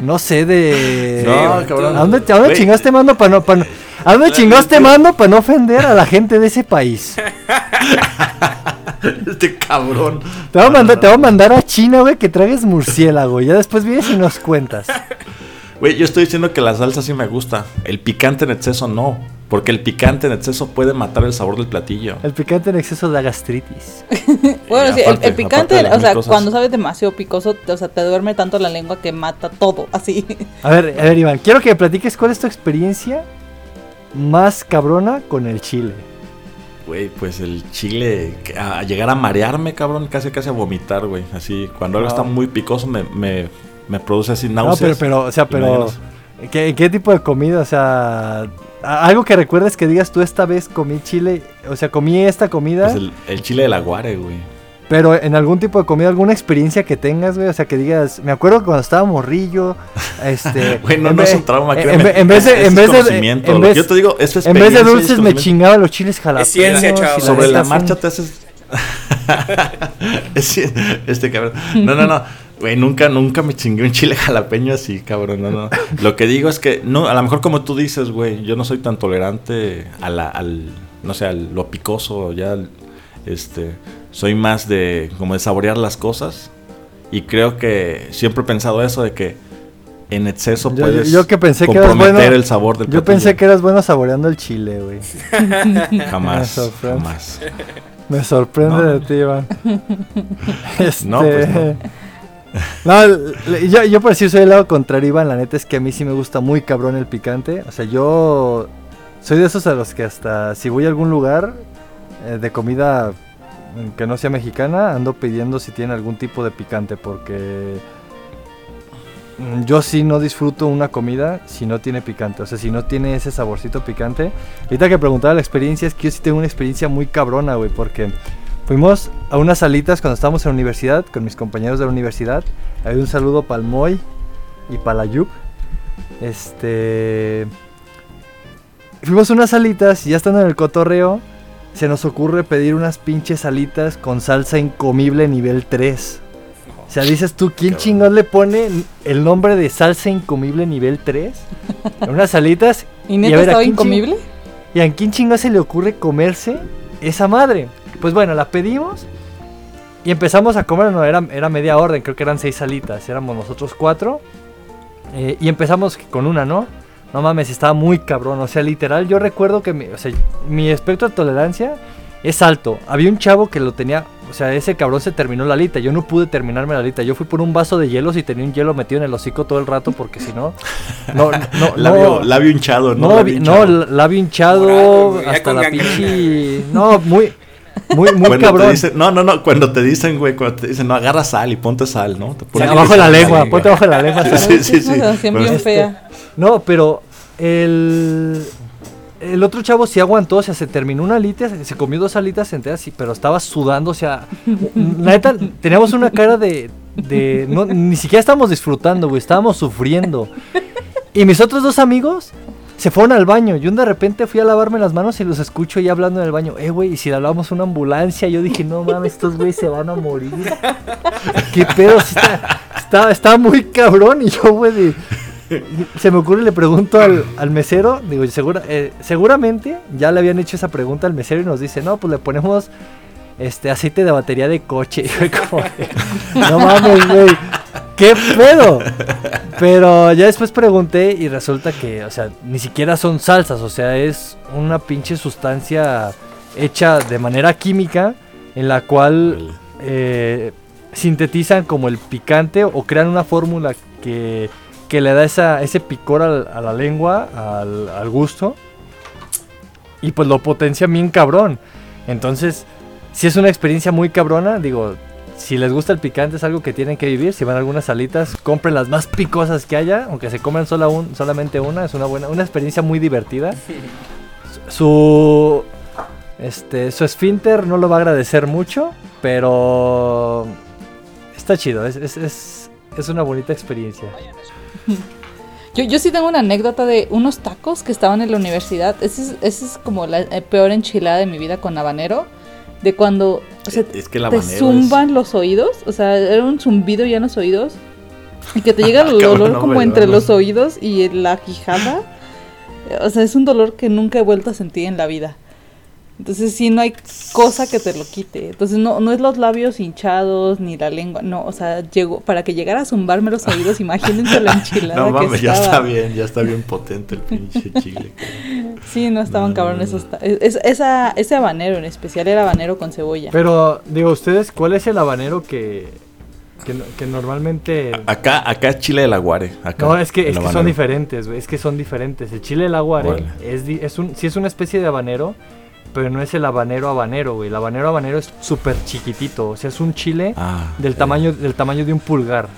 No sé, de. No, cabrón. ¿A dónde, a dónde chingaste mando para no, pa no- ¿A dónde chingaste mando para no ofender a la gente de ese país? este cabrón. Te voy a mandar, te voy a, mandar a China, güey, que tragues murciélago. Ya después vienes y nos cuentas. Güey, yo estoy diciendo que la salsa sí me gusta. El picante en exceso no. Porque el picante en exceso puede matar el sabor del platillo. El picante en exceso da gastritis. Bueno, Y sí, el- aparte- el, picante, o sea, cosas. cuando sabes demasiado picoso, o sea, te duerme tanto la lengua que mata todo, así. A ver, a ver, Iván, quiero que me platiques cuál es tu experiencia más cabrona con el chile. Güey, pues el chile, a llegar a marearme, cabrón, casi casi a vomitar, güey. Así, cuando algo No. está muy picoso me, me, me produce así No, náuseas. pero, pero, o sea, pero. ¿qué, qué tipo de comida? O sea, algo que recuerdes que digas tú esta vez comí chile, o sea, comí esta comida, Pues el, el chile del aguare, güey. pero en algún tipo de comida, alguna experiencia que tengas, güey, o sea, que digas, me acuerdo que cuando estaba morrillo, este... Güey, no, en no es un trauma, en, créeme. ve- en vez de... En es vez de, en vez- Yo te digo, esto es en vez de dulces me chingaba los chiles jalapeños. ciencia, chavo. y la Sobre la marcha te haces. Es- este cabrón. No, no, no. Güey, nunca, nunca me chingué un chile jalapeño así, cabrón. No, no. Lo que digo es que, no, a lo mejor como tú dices, güey, yo no soy tan tolerante a la, al, no sé, a lo picoso, ya, este, soy más de, como de saborear las cosas. Y creo que siempre he pensado eso de que en exceso Yo- puedes yo que pensé que eras comprometer bueno- el sabor del Yo platillo. pensé que eras bueno saboreando el chile, güey. Jamás, jamás. Me sorprende No. de ti, Iván. Este... No, pues no. Yo, yo por decir soy el lado contrario, Iván. La neta es que a mí sí me gusta muy cabrón el picante. O sea, yo soy de esos a los que hasta si voy a algún lugar eh, de comida que no sea mexicana, ando pidiendo si tiene algún tipo de picante. Porque yo sí no disfruto una comida si no tiene picante. O sea, si no tiene ese saborcito picante. Ahorita que preguntaba la experiencia, es que yo sí tengo una experiencia muy cabrona, güey. Porque fuimos a unas salitas cuando estábamos en la universidad con mis compañeros de la universidad. Hay un saludo para el Moy y para la Yup. Este. Fuimos a unas salitas y ya estando en el cotorreo, se nos ocurre pedir unas pinches salitas con salsa incomible nivel 3. O sea, dices tú, ¿quién Cabrón. chingón le pone el nombre de salsa incomible nivel 3? En unas salitas. ¿Y Y neta a ver, ¿a estaba incomible? ¿Y a quién chingón se le ocurre comerse esa madre? Pues bueno, la pedimos y empezamos a comer, no, era, era media orden, creo que eran seis salitas, éramos nosotros cuatro. eh, y empezamos con una, ¿no? No mames, estaba muy cabrón, o sea, literal, yo recuerdo que mi, o sea, mi espectro de tolerancia es alto. Había un chavo que lo tenía, o sea, ese cabrón se terminó la alita, yo no pude terminarme la alita, yo fui por un vaso de hielos y tenía un hielo metido en el hocico todo el rato porque si no... No, no, no, labio, no. labio hinchado, ¿no? No, Labio hinchado. no, labio hinchado, Morado, hasta la pinche... No, muy, muy, muy Cuando te cabrón. dicen- no, no, no, cuando te dicen, güey, cuando te dicen, no, agarra sal y ponte sal, ¿no? Te Sí, ponen abajo de la lengua, ponte abajo de la lengua. Sí, sí, sí, sí. sensación Bueno, bien este- fea. No, pero el... el otro chavo sí aguantó, o sea, se terminó una alita, se, comió dos alitas enteras, pero estaba sudando, o sea, neta, teníamos una cara de, de ni siquiera estábamos disfrutando, güey, estábamos sufriendo. Y mis otros dos amigos se fueron al baño. Yo de repente fui a lavarme las manos y los escucho ahí hablando en el baño. Eh, güey, y si hablamos una ambulancia, yo dije, no mames, estos güeyes se van a morir. ¿Qué pedo? está, está, muy cabrón. Y yo, güey, se me ocurre le pregunto al, mesero, digo, segura, eh, seguramente ya le habían hecho esa pregunta al mesero y nos dice, no, pues le ponemos este aceite de batería de coche. no mames, güey. ¿Qué pedo? Pero ya después pregunté y resulta que, o sea, ni siquiera son salsas, o sea, es una pinche sustancia hecha de manera química en la cual eh, sintetizan como el picante o crean una fórmula que, que, le da esa, ese picor a la lengua, al, al gusto, y pues lo potencia bien cabrón. Entonces, si es una experiencia muy cabrona, digo, si les gusta el picante es algo que tienen que vivir. Si van a algunas salitas, compren las más picosas que haya, aunque se coman sola un, solamente una, es una buena, una experiencia muy divertida. Su este, su esfínter no lo va a agradecer mucho, pero está chido, es, es, es, una bonita experiencia. Yo, yo sí tengo una anécdota de unos tacos que estaban en la universidad. Esa es, es como la peor enchilada de mi vida con habanero de cuando te zumban los oídos, o sea, era un zumbido ya en los oídos, y que te llega el dolor como entre los oídos y la quijada. O sea, es un dolor que nunca he vuelto a sentir en la vida. Entonces sí, no hay cosa que te lo quite. Entonces no, no es los labios hinchados ni la lengua, no, o sea, llegó, para que llegara a zumbarme los oídos, imagínense la enchilada. No mames, ya está bien, ya está bien potente el pinche chile. sí, no estaban cabrones esos. Es, esa, ese habanero en especial era habanero con cebolla. Pero, digo, ustedes, ¿cuál es el habanero que, que, normalmente. Acá, acá es chile del aguare. Acá, no, es que, es que son diferentes, güey. Es que son diferentes. El chile del aguare es, es un, sí es una especie de habanero, pero no es el habanero habanero, güey. El habanero habanero es súper chiquitito. O sea, es un chile ah, del, tamaño, del tamaño de un pulgar.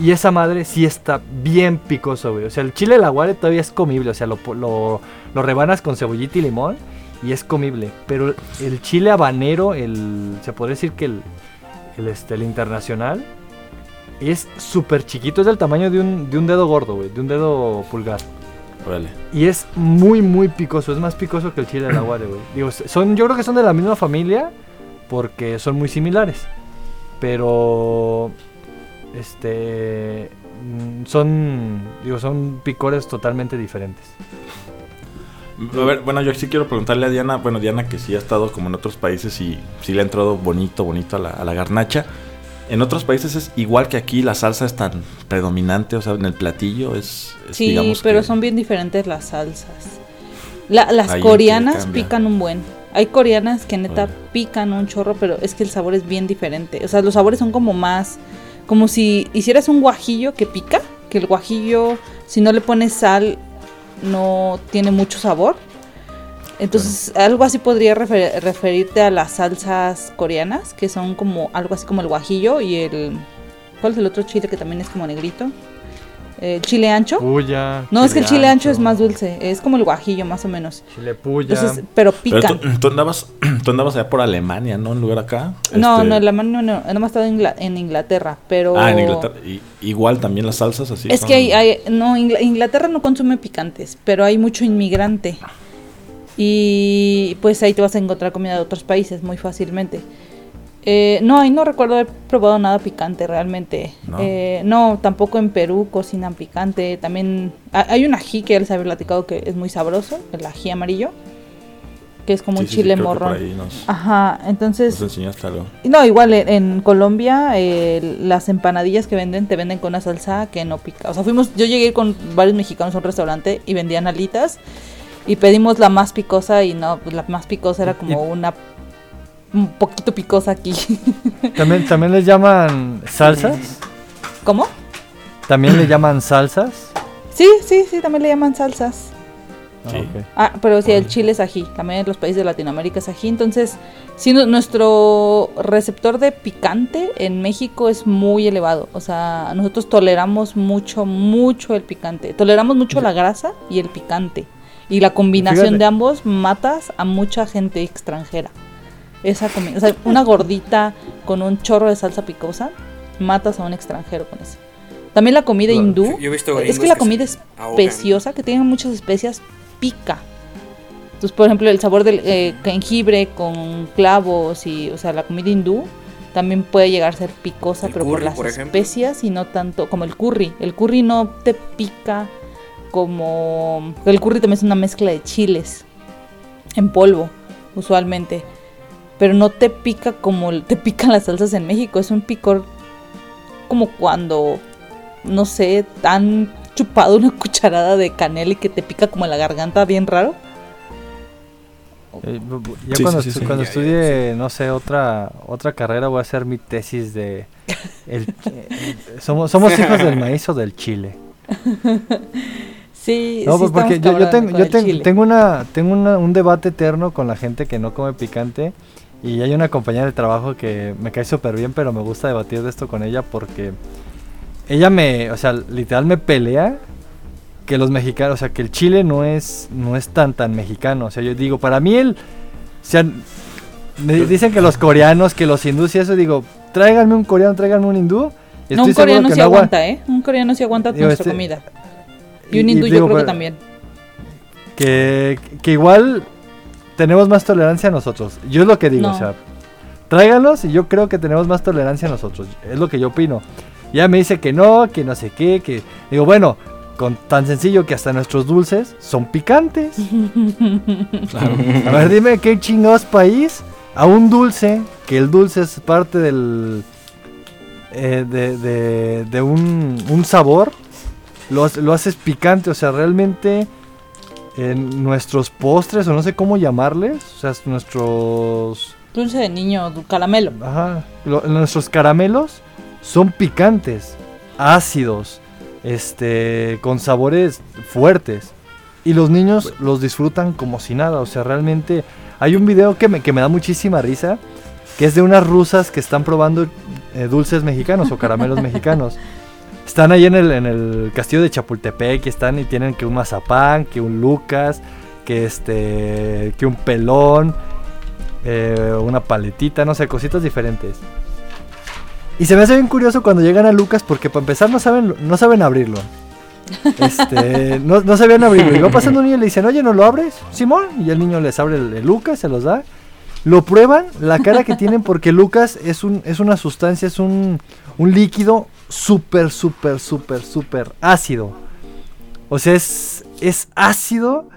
Y esa madre sí está bien picoso, güey. O sea, el chile del aguare todavía es comible. O sea, lo, lo, lo, rebanas con cebollita y limón y es comible. Pero el chile habanero, el, se podría decir que el, el, este, el internacional, es súper chiquito. Es del tamaño de un, de un dedo gordo, güey. De un dedo pulgar. Y es muy, muy picoso. Es más picoso que el chile de aguare, güey. Digo, son, yo creo que son de la misma familia porque son muy similares. Pero. Este. Mm, son. Digo, son picores totalmente diferentes. A ver, bueno, yo sí quiero preguntarle a Diana. Bueno, Diana, que sí ha estado como en otros países y sí le ha entrado bonito, bonito a la, a la garnacha. En otros países es igual que aquí, la salsa es tan predominante, o sea, en el platillo es... sí, pero son bien diferentes las salsas. las coreanas pican un buen. Hay coreanas que neta pican un chorro, pero es que el sabor es bien diferente. O sea, los sabores son como más... Como si hicieras un guajillo que pica, que el guajillo, si no le pones sal, no tiene mucho sabor. Entonces, algo así podría referirte a las salsas coreanas, que son como algo así como el guajillo y el... ¿Cuál es el otro chile que también es como negrito? ¿El chile ancho? Puya. No, es que el chile ancho. es más dulce, es como el guajillo más o menos. Chile puya. pero pica. tú, andabas, tú andabas allá por Alemania, ¿no? En lugar acá. No, este... no, Alemania no, no, no estado en, Inglaterra, pero... Ah, en Inglaterra. igual también las salsas así. Es que hay, hay, no, Inglaterra no consume picantes, pero hay mucho inmigrante. Y pues ahí te vas a encontrar comida de otros países muy fácilmente. Eh, no, ahí no recuerdo haber probado nada picante realmente. No. Eh, no. tampoco en Perú cocinan picante. También hay un ají que él se había platicado que es muy sabroso, el ají amarillo, que es como un chile morrón. Ajá, entonces. Nos enseñaste algo. No, igual en, Colombia las empanadillas que venden te venden con una salsa que no pica. O sea, fuimos, yo llegué con varios mexicanos a un restaurante y vendían alitas y pedimos la más picosa y no, pues la más picosa era como una un poquito picosa aquí. ¿También, también les llaman salsas? ¿Cómo? ¿También le llaman salsas? Sí, sí, sí, también le llaman salsas. Sí. Ah, pero sí, el chile es ají. También en los países de Latinoamérica es ají. Entonces, sí, nuestro receptor de picante en México es muy elevado. O sea, nosotros toleramos mucho, mucho el picante. Toleramos mucho la grasa y el picante. Y la combinación de ambos matas a mucha gente extranjera. Esa o sea, una gordita con un chorro de salsa picosa, matas a un extranjero con eso. También la comida hindú. es que la comida es preciosa, que tiene muchas especias, pica. Entonces, por ejemplo, el sabor del eh, jengibre con clavos y, o sea, la comida hindú también puede llegar a ser picosa, pero por las especias y no tanto como el curry. El curry no te pica como... El curry también es una mezcla de chiles en polvo, usualmente. Pero no te pica como te pican las salsas en México. Es un picor como cuando, no sé, han chupado una cucharada de canela y que te pica como en la garganta bien raro. Eh, ya cuando, cuando estudie, no sé, otra otra carrera voy a hacer mi tesis de... El, somos, somos hijos del maíz o del chile. Sí, no, pues porque yo, yo, tengo, yo tengo, una, tengo un debate eterno con la gente que no come picante y hay una compañera de trabajo que me cae súper bien, pero me gusta debatir de esto con ella porque ella me, o sea, literal me pelea que los mexicanos, o sea, que el chile no es no es tan tan mexicano, o sea, yo digo, para mí el o sea, me dicen que los coreanos, que los hindús y eso digo, tráiganme un coreano, tráiganme un hindú. no, un coreano sí aguanta, ¿eh? Un coreano sí aguanta nuestra este, comida. Y un hindú yo creo que pues, también. Que, que igual tenemos más tolerancia nosotros. Yo es lo que digo, o sea, tráiganlos y yo creo que tenemos más tolerancia nosotros. Es lo que yo opino. Ya me dice que no, que no sé qué, que... Digo, bueno, con tan sencillo que hasta nuestros dulces son picantes. A ver, dime qué chingados país a un dulce, que el dulce es parte del eh, de, de, un, un, sabor, lo, lo, haces picante, o sea, realmente en nuestros postres, o no sé cómo llamarles, o sea, nuestros... Dulce de niño, caramelo. Ajá, nuestros caramelos son picantes, ácidos, este, con sabores fuertes. Y los niños los disfrutan como si nada. O sea, realmente hay un video que me, que me da muchísima risa. Que es de unas rusas que están probando eh, dulces mexicanos o caramelos mexicanos. Están ahí en el, en el castillo de Chapultepec y están y tienen que un mazapán, que un Lucas, que este, que un pelón, eh, una paletita, no sé, cositas diferentes. Y se me hace bien curioso cuando llegan a Lucas porque para empezar no saben, no saben abrirlo. Este, no, no sabían abrirlo. Y va pasando un niño y le dicen, oye, ¿no lo abres? Simón. Y el niño les abre el, Lucas, se los da. Lo prueban, la cara que tienen porque Lucas es, un, es una sustancia, es un, un líquido súper, súper, súper, súper ácido. O sea, es, es ácido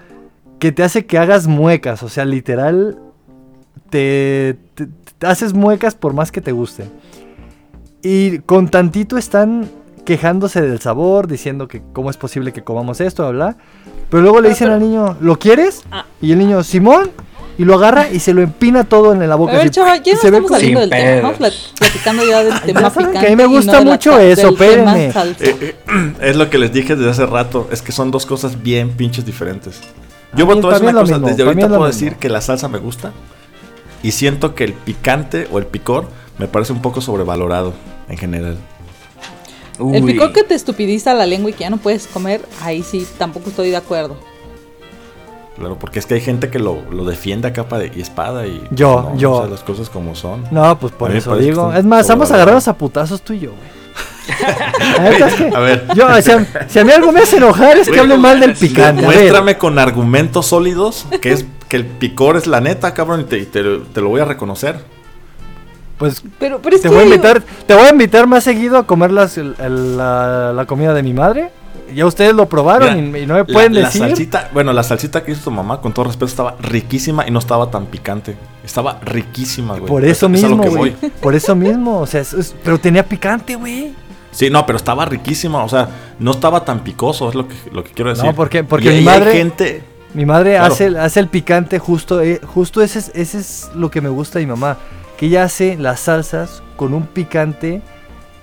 que te hace que hagas muecas. O sea, literal, te, te haces muecas por más que te guste. Y con tantito están quejándose del sabor, diciendo que cómo es posible que comamos esto, bla, Pero luego le dicen al niño, ¿lo quieres? Ah. Y el niño, Simón, y lo agarra y se lo empina todo en la boca. A ver, chaval, ya no estamos saliendo del tema, platicando ya del tema picante. Que a mí me gusta mucho eso, espérenme. Eh, eh, es lo que les dije desde hace rato, es que son dos cosas bien pinches diferentes. Yo voy a decir una cosa, desde ahorita puedo decir que la salsa me gusta y siento que el picante o el picor me parece un poco sobrevalorado en general. El picor que te estupidiza la lengua y que ya no puedes comer, ahí sí tampoco estoy de acuerdo. Claro, porque es que hay gente que lo, lo defiende a capa de, y espada y... Yo, yo. las cosas como son. No, pues por eso digo. Es más, vamos a agarrarnos a putazos tú y yo, güey. a ver. Yo, si a mí algo me hace enojar es que hablen mal del picante. Muéstrame con argumentos sólidos que es que el picor es la neta, cabrón, y te, te, te lo voy a reconocer. Pues pero, te, voy a invitar, te voy a invitar más seguido a comer las, la, comida de mi madre. Ya ustedes lo probaron y, no me pueden decir. La salsita, bueno, la salsita que hizo tu mamá, con todo respeto, estaba riquísima y no estaba tan picante. Estaba riquísima, güey. Por eso mismo, güey. Por eso mismo, o sea, pero tenía picante, güey. Sí, no, pero estaba riquísima, o sea, no estaba tan picoso, es lo que, lo que quiero decir. No, porque, porque mi madre, gente... mi madre hace, hace el picante justo, eh, justo ese, ese es lo que me gusta de mi mamá que ella hace las salsas con un picante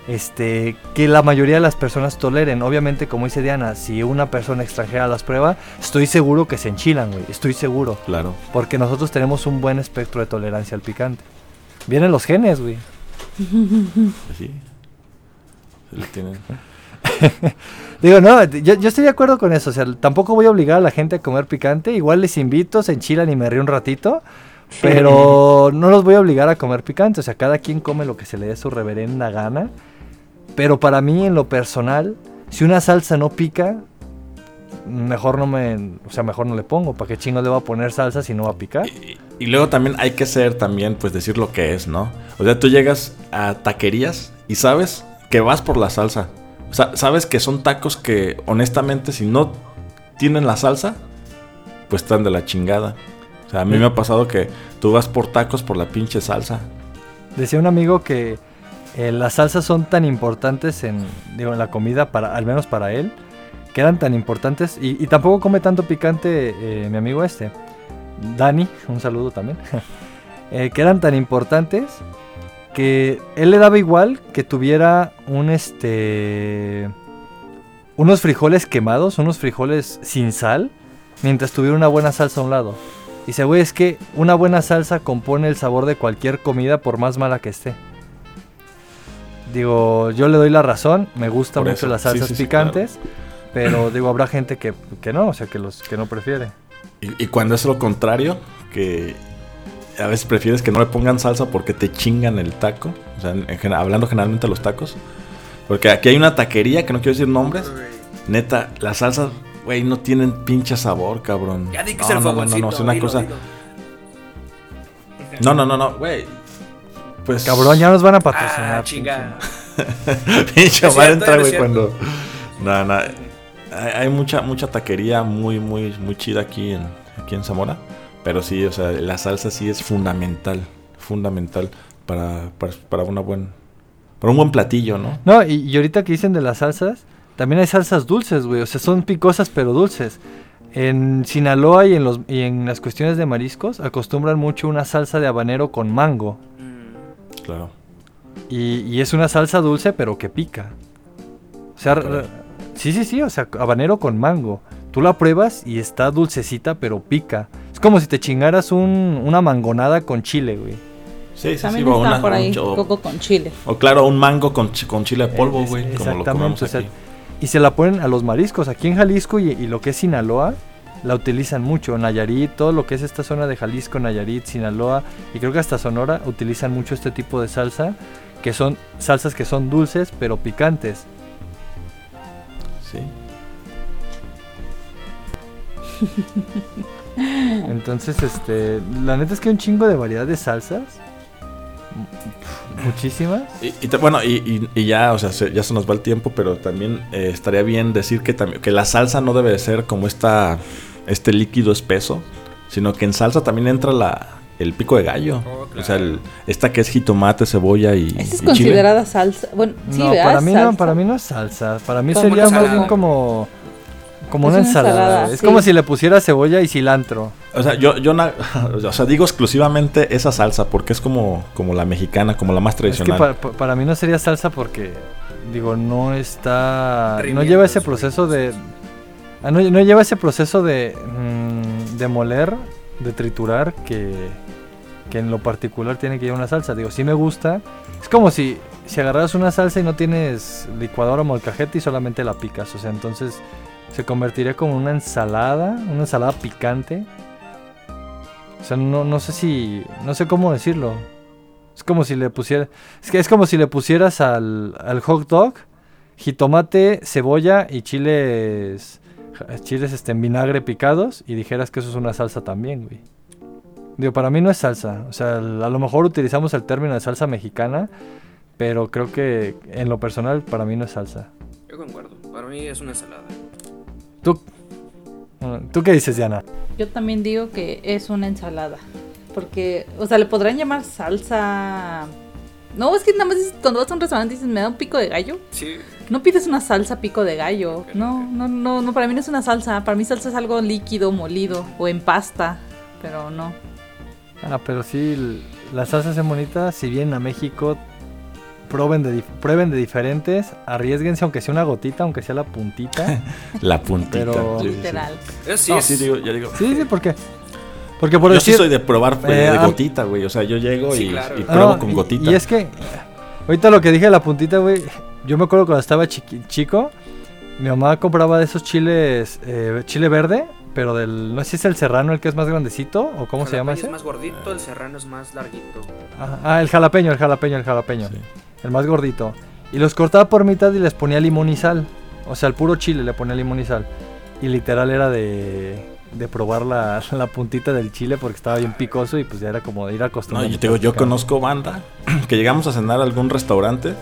este, que la mayoría de las personas toleren. Obviamente, como dice Diana, si una persona extranjera las prueba, estoy seguro que se enchilan, güey. Estoy seguro. Claro. Porque nosotros tenemos un buen espectro de tolerancia al picante. Vienen los genes, güey. Sí. Se tienen. Digo, no, yo, estoy de acuerdo con eso. O sea, tampoco voy a obligar a la gente a comer picante. Igual les invito, se enchilan y me río un ratito. Pero no los voy a obligar a comer picante. O sea, cada quien come lo que se le dé su reverenda gana. Pero para mí, en lo personal, si una salsa no pica, mejor no me, o sea, mejor no le pongo. ¿Para qué chingo le voy a poner salsa si no va a picar? Y, luego también hay que ser también, pues decir lo que es, ¿no? O sea, tú llegas a taquerías y sabes que vas por la salsa. O sea, sabes que son tacos que honestamente si no tienen la salsa, pues están de la chingada. O sea, a mí me ha pasado que tú vas por tacos por la pinche salsa. Decía un amigo que eh, las salsas son tan importantes en, la comida, para, al menos para él, que eran tan importantes. Y, tampoco come tanto picante eh, mi amigo este, Dani, un saludo también. Eh, que eran tan importantes que él le daba igual que tuviera este. unos frijoles quemados, unos frijoles sin sal, mientras tuviera una buena salsa a un lado. Y dice, güey, es que una buena salsa compone el sabor de cualquier comida por más mala que esté. Digo, yo le doy la razón, me gustan mucho las salsas picantes, pero digo, habrá gente que, no, o sea, que, los, que no prefiere. Y, cuando es lo contrario, que a veces prefieres que no le pongan salsa porque te chingan el taco, o sea, hablando generalmente de los tacos, porque aquí hay una taquería, que no quiero decir nombres, neta, las salsas, güey, no tienen pinche sabor, cabrón. Ya di que no, no, no, no, no, es una cosa... No, no, no, no, güey. Pues. Cabrón, ya nos van a patrocinar. Ah, chinga. Pinche va a entrar, güey, cuando. No, no. Hay, mucha, mucha taquería muy, muy, muy chida aquí en, aquí en Zamora. Pero sí, o sea, la salsa sí es fundamental. Fundamental para, para, una buen, para un buen platillo, ¿no? No, y, y ahorita que dicen de las salsas, también hay salsas dulces, güey. O sea, son picosas pero dulces. En Sinaloa y en, los, y en las cuestiones de mariscos acostumbran mucho una salsa de habanero con mango. Claro. Y, es una salsa dulce, pero que pica. O sea, sí, sí, sí, o sea, habanero con mango. Tú la pruebas y está dulcecita, pero pica. Es como si te chingaras una mangonada con chile, güey. Sí, sí, sí. Está por ahí, coco con chile. O claro, un mango con, con chile de polvo, güey. Exactamente. y se la ponen a los mariscos. Aquí en Jalisco y, y lo que es Sinaloa, la utilizan mucho. Nayarit, todo lo que es esta zona de Jalisco, Nayarit, Sinaloa y creo que hasta Sonora utilizan mucho este tipo de salsa, que son salsas que son dulces pero picantes. Sí. Entonces, este, la neta es que hay un chingo de variedad de salsas. Muchísimas. Y, bueno, y, ya, o sea, ya se nos va el tiempo, pero también eh, estaría bien decir que, también, que la salsa no debe ser como esta este líquido espeso, sino que en salsa también entra la, el pico de gallo. Oh, o sea, esta que es jitomate, cebolla y. ¿Esa es considerada salsa? Bueno, sí, no, para mí no, para mí no es salsa. Para mí sería más bien como. Como una ensalada. es como si le pusiera cebolla y cilantro. O sea, yo, yo o sea, digo exclusivamente esa salsa porque es como, como la mexicana, como la más tradicional. Es que para mí no sería salsa porque, digo, no está. No lleva ese proceso de, Ah, no, lleva ese proceso de, mm, de moler, de triturar, que, que, en lo particular tiene que llevar una salsa. Digo, sí me gusta. Es como si, si agarras una salsa y no tienes licuadora o molcajete y solamente la picas. O sea, entonces se convertiría como una ensalada, una ensalada picante. O sea, no, no sé si, no sé cómo decirlo. Es como si le pusieras, es que es como si le pusieras al, al hot dog jitomate, cebolla y chiles chiles este, en vinagre picados y dijeras que eso es una salsa también, güey. Digo, para mí no es salsa. O sea, a lo mejor utilizamos el término de salsa mexicana, pero creo que en lo personal para mí no es salsa. Yo concuerdo. Para mí es una ensalada. ¿Tú, ¿Tú qué dices, Diana? Yo también digo que es una ensalada. Porque, o sea, le podrán llamar salsa. No, es que nada más cuando vas a un restaurante dices, me da un pico de gallo. Sí. No pides una salsa pico de gallo. No, no, no, no, para mí no es una salsa. Para mí salsa es algo líquido, molido o en pasta, pero no. Ah, pero sí, las salsas en bonitas, si vienen a México, prueben de, prueben de diferentes, arriesguense aunque sea una gotita, aunque sea la puntita. la puntita. Pero... Literal. Sí, sí, digo, ya digo. Sí, sí, ¿por qué? Porque por yo sí soy de probar eh, de gotita, güey. O sea, yo llego y, pruebo con gotita. Y es que, ahorita lo que dije de la puntita, güey, yo me acuerdo cuando estaba chico, Mi mamá compraba de esos chiles, eh, chile verde, pero del, no sé si es el serrano el que es más grandecito o cómo se llama ese. es más gordito, el serrano es más larguito. Ah, el jalapeño, el jalapeño, el jalapeño. El más gordito. Y los cortaba por mitad y les ponía limón y sal. O sea, al puro chile le ponía limón y sal. Y literal era de, de probar la, la, puntita del chile porque estaba bien picoso y pues ya era como de ir acostumbrado. No, yo te digo, yo conozco banda que llegamos a cenar a algún restaurante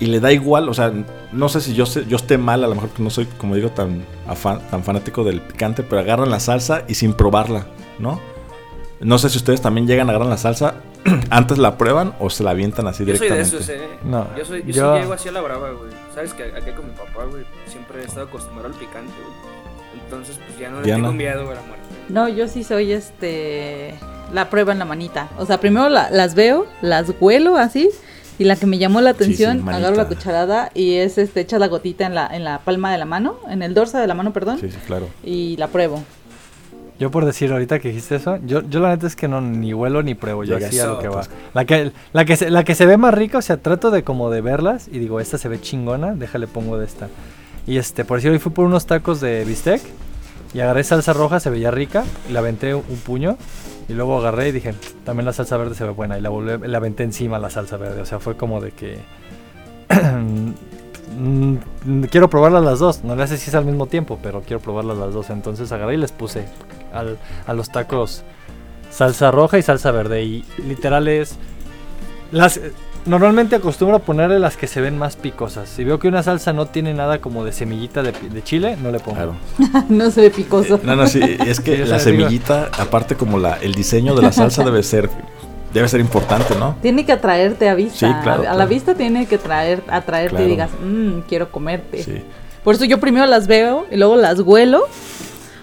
y le da igual, o sea, no sé si yo, sé, yo esté mal, a lo mejor no soy, como digo, tan, tan fanático del picante, pero agarran la salsa y sin probarla, ¿no? No sé si ustedes también llegan a agarrar la salsa, antes la prueban o se la avientan así directamente. Yo soy de esos, ¿eh? No, yo, soy, yo, llego así a la brava, güey. Sabes que aquí con mi papá, güey, siempre he estado acostumbrado al picante, güey. Entonces, pues ya no le tengo miedo a la muerte. No, yo sí soy este. La prueba en la manita. O sea, primero las veo, las huelo así y la que me llamó la atención, agarro la cucharada y es este, echa la gotita en la, en la palma de la mano, en el dorso de la mano, perdón. Sí, sí, claro. Y la pruebo. Yo por decir ahorita que dijiste eso, yo, yo la neta es que no ni huelo ni pruebo, yo así a lo que va. La que, la, que se, la que se ve más rica, o sea, trato de como de verlas y digo, esta se ve chingona, déjale pongo de esta. Y este, por decir, hoy fui por unos tacos de bistec y agarré salsa roja, se veía rica, y la aventé un puño y luego agarré y dije, también la salsa verde se ve buena. Y la, volví, la aventé encima la salsa verde. O sea, fue como de que... Quiero probarlas las dos. No le sé si es al mismo tiempo, pero quiero probarlas las dos. Entonces agarré y les puse a los tacos salsa roja y salsa verde. Y literal es... Las, Normalmente acostumbro a ponerle las que se ven más picosas. Si veo que una salsa no tiene nada como de semillita de, chile, no le pongo. Claro. no se ve picoso. Eh, no, no, sí, es que la semillita, aparte como la, el diseño de la salsa debe ser debe ser importante, ¿no? Tiene que atraerte a vista. Sí, claro, a, la vista tiene que traer, atraerte y digas, mmm, quiero comerte. Sí. Por eso yo primero las veo y luego las huelo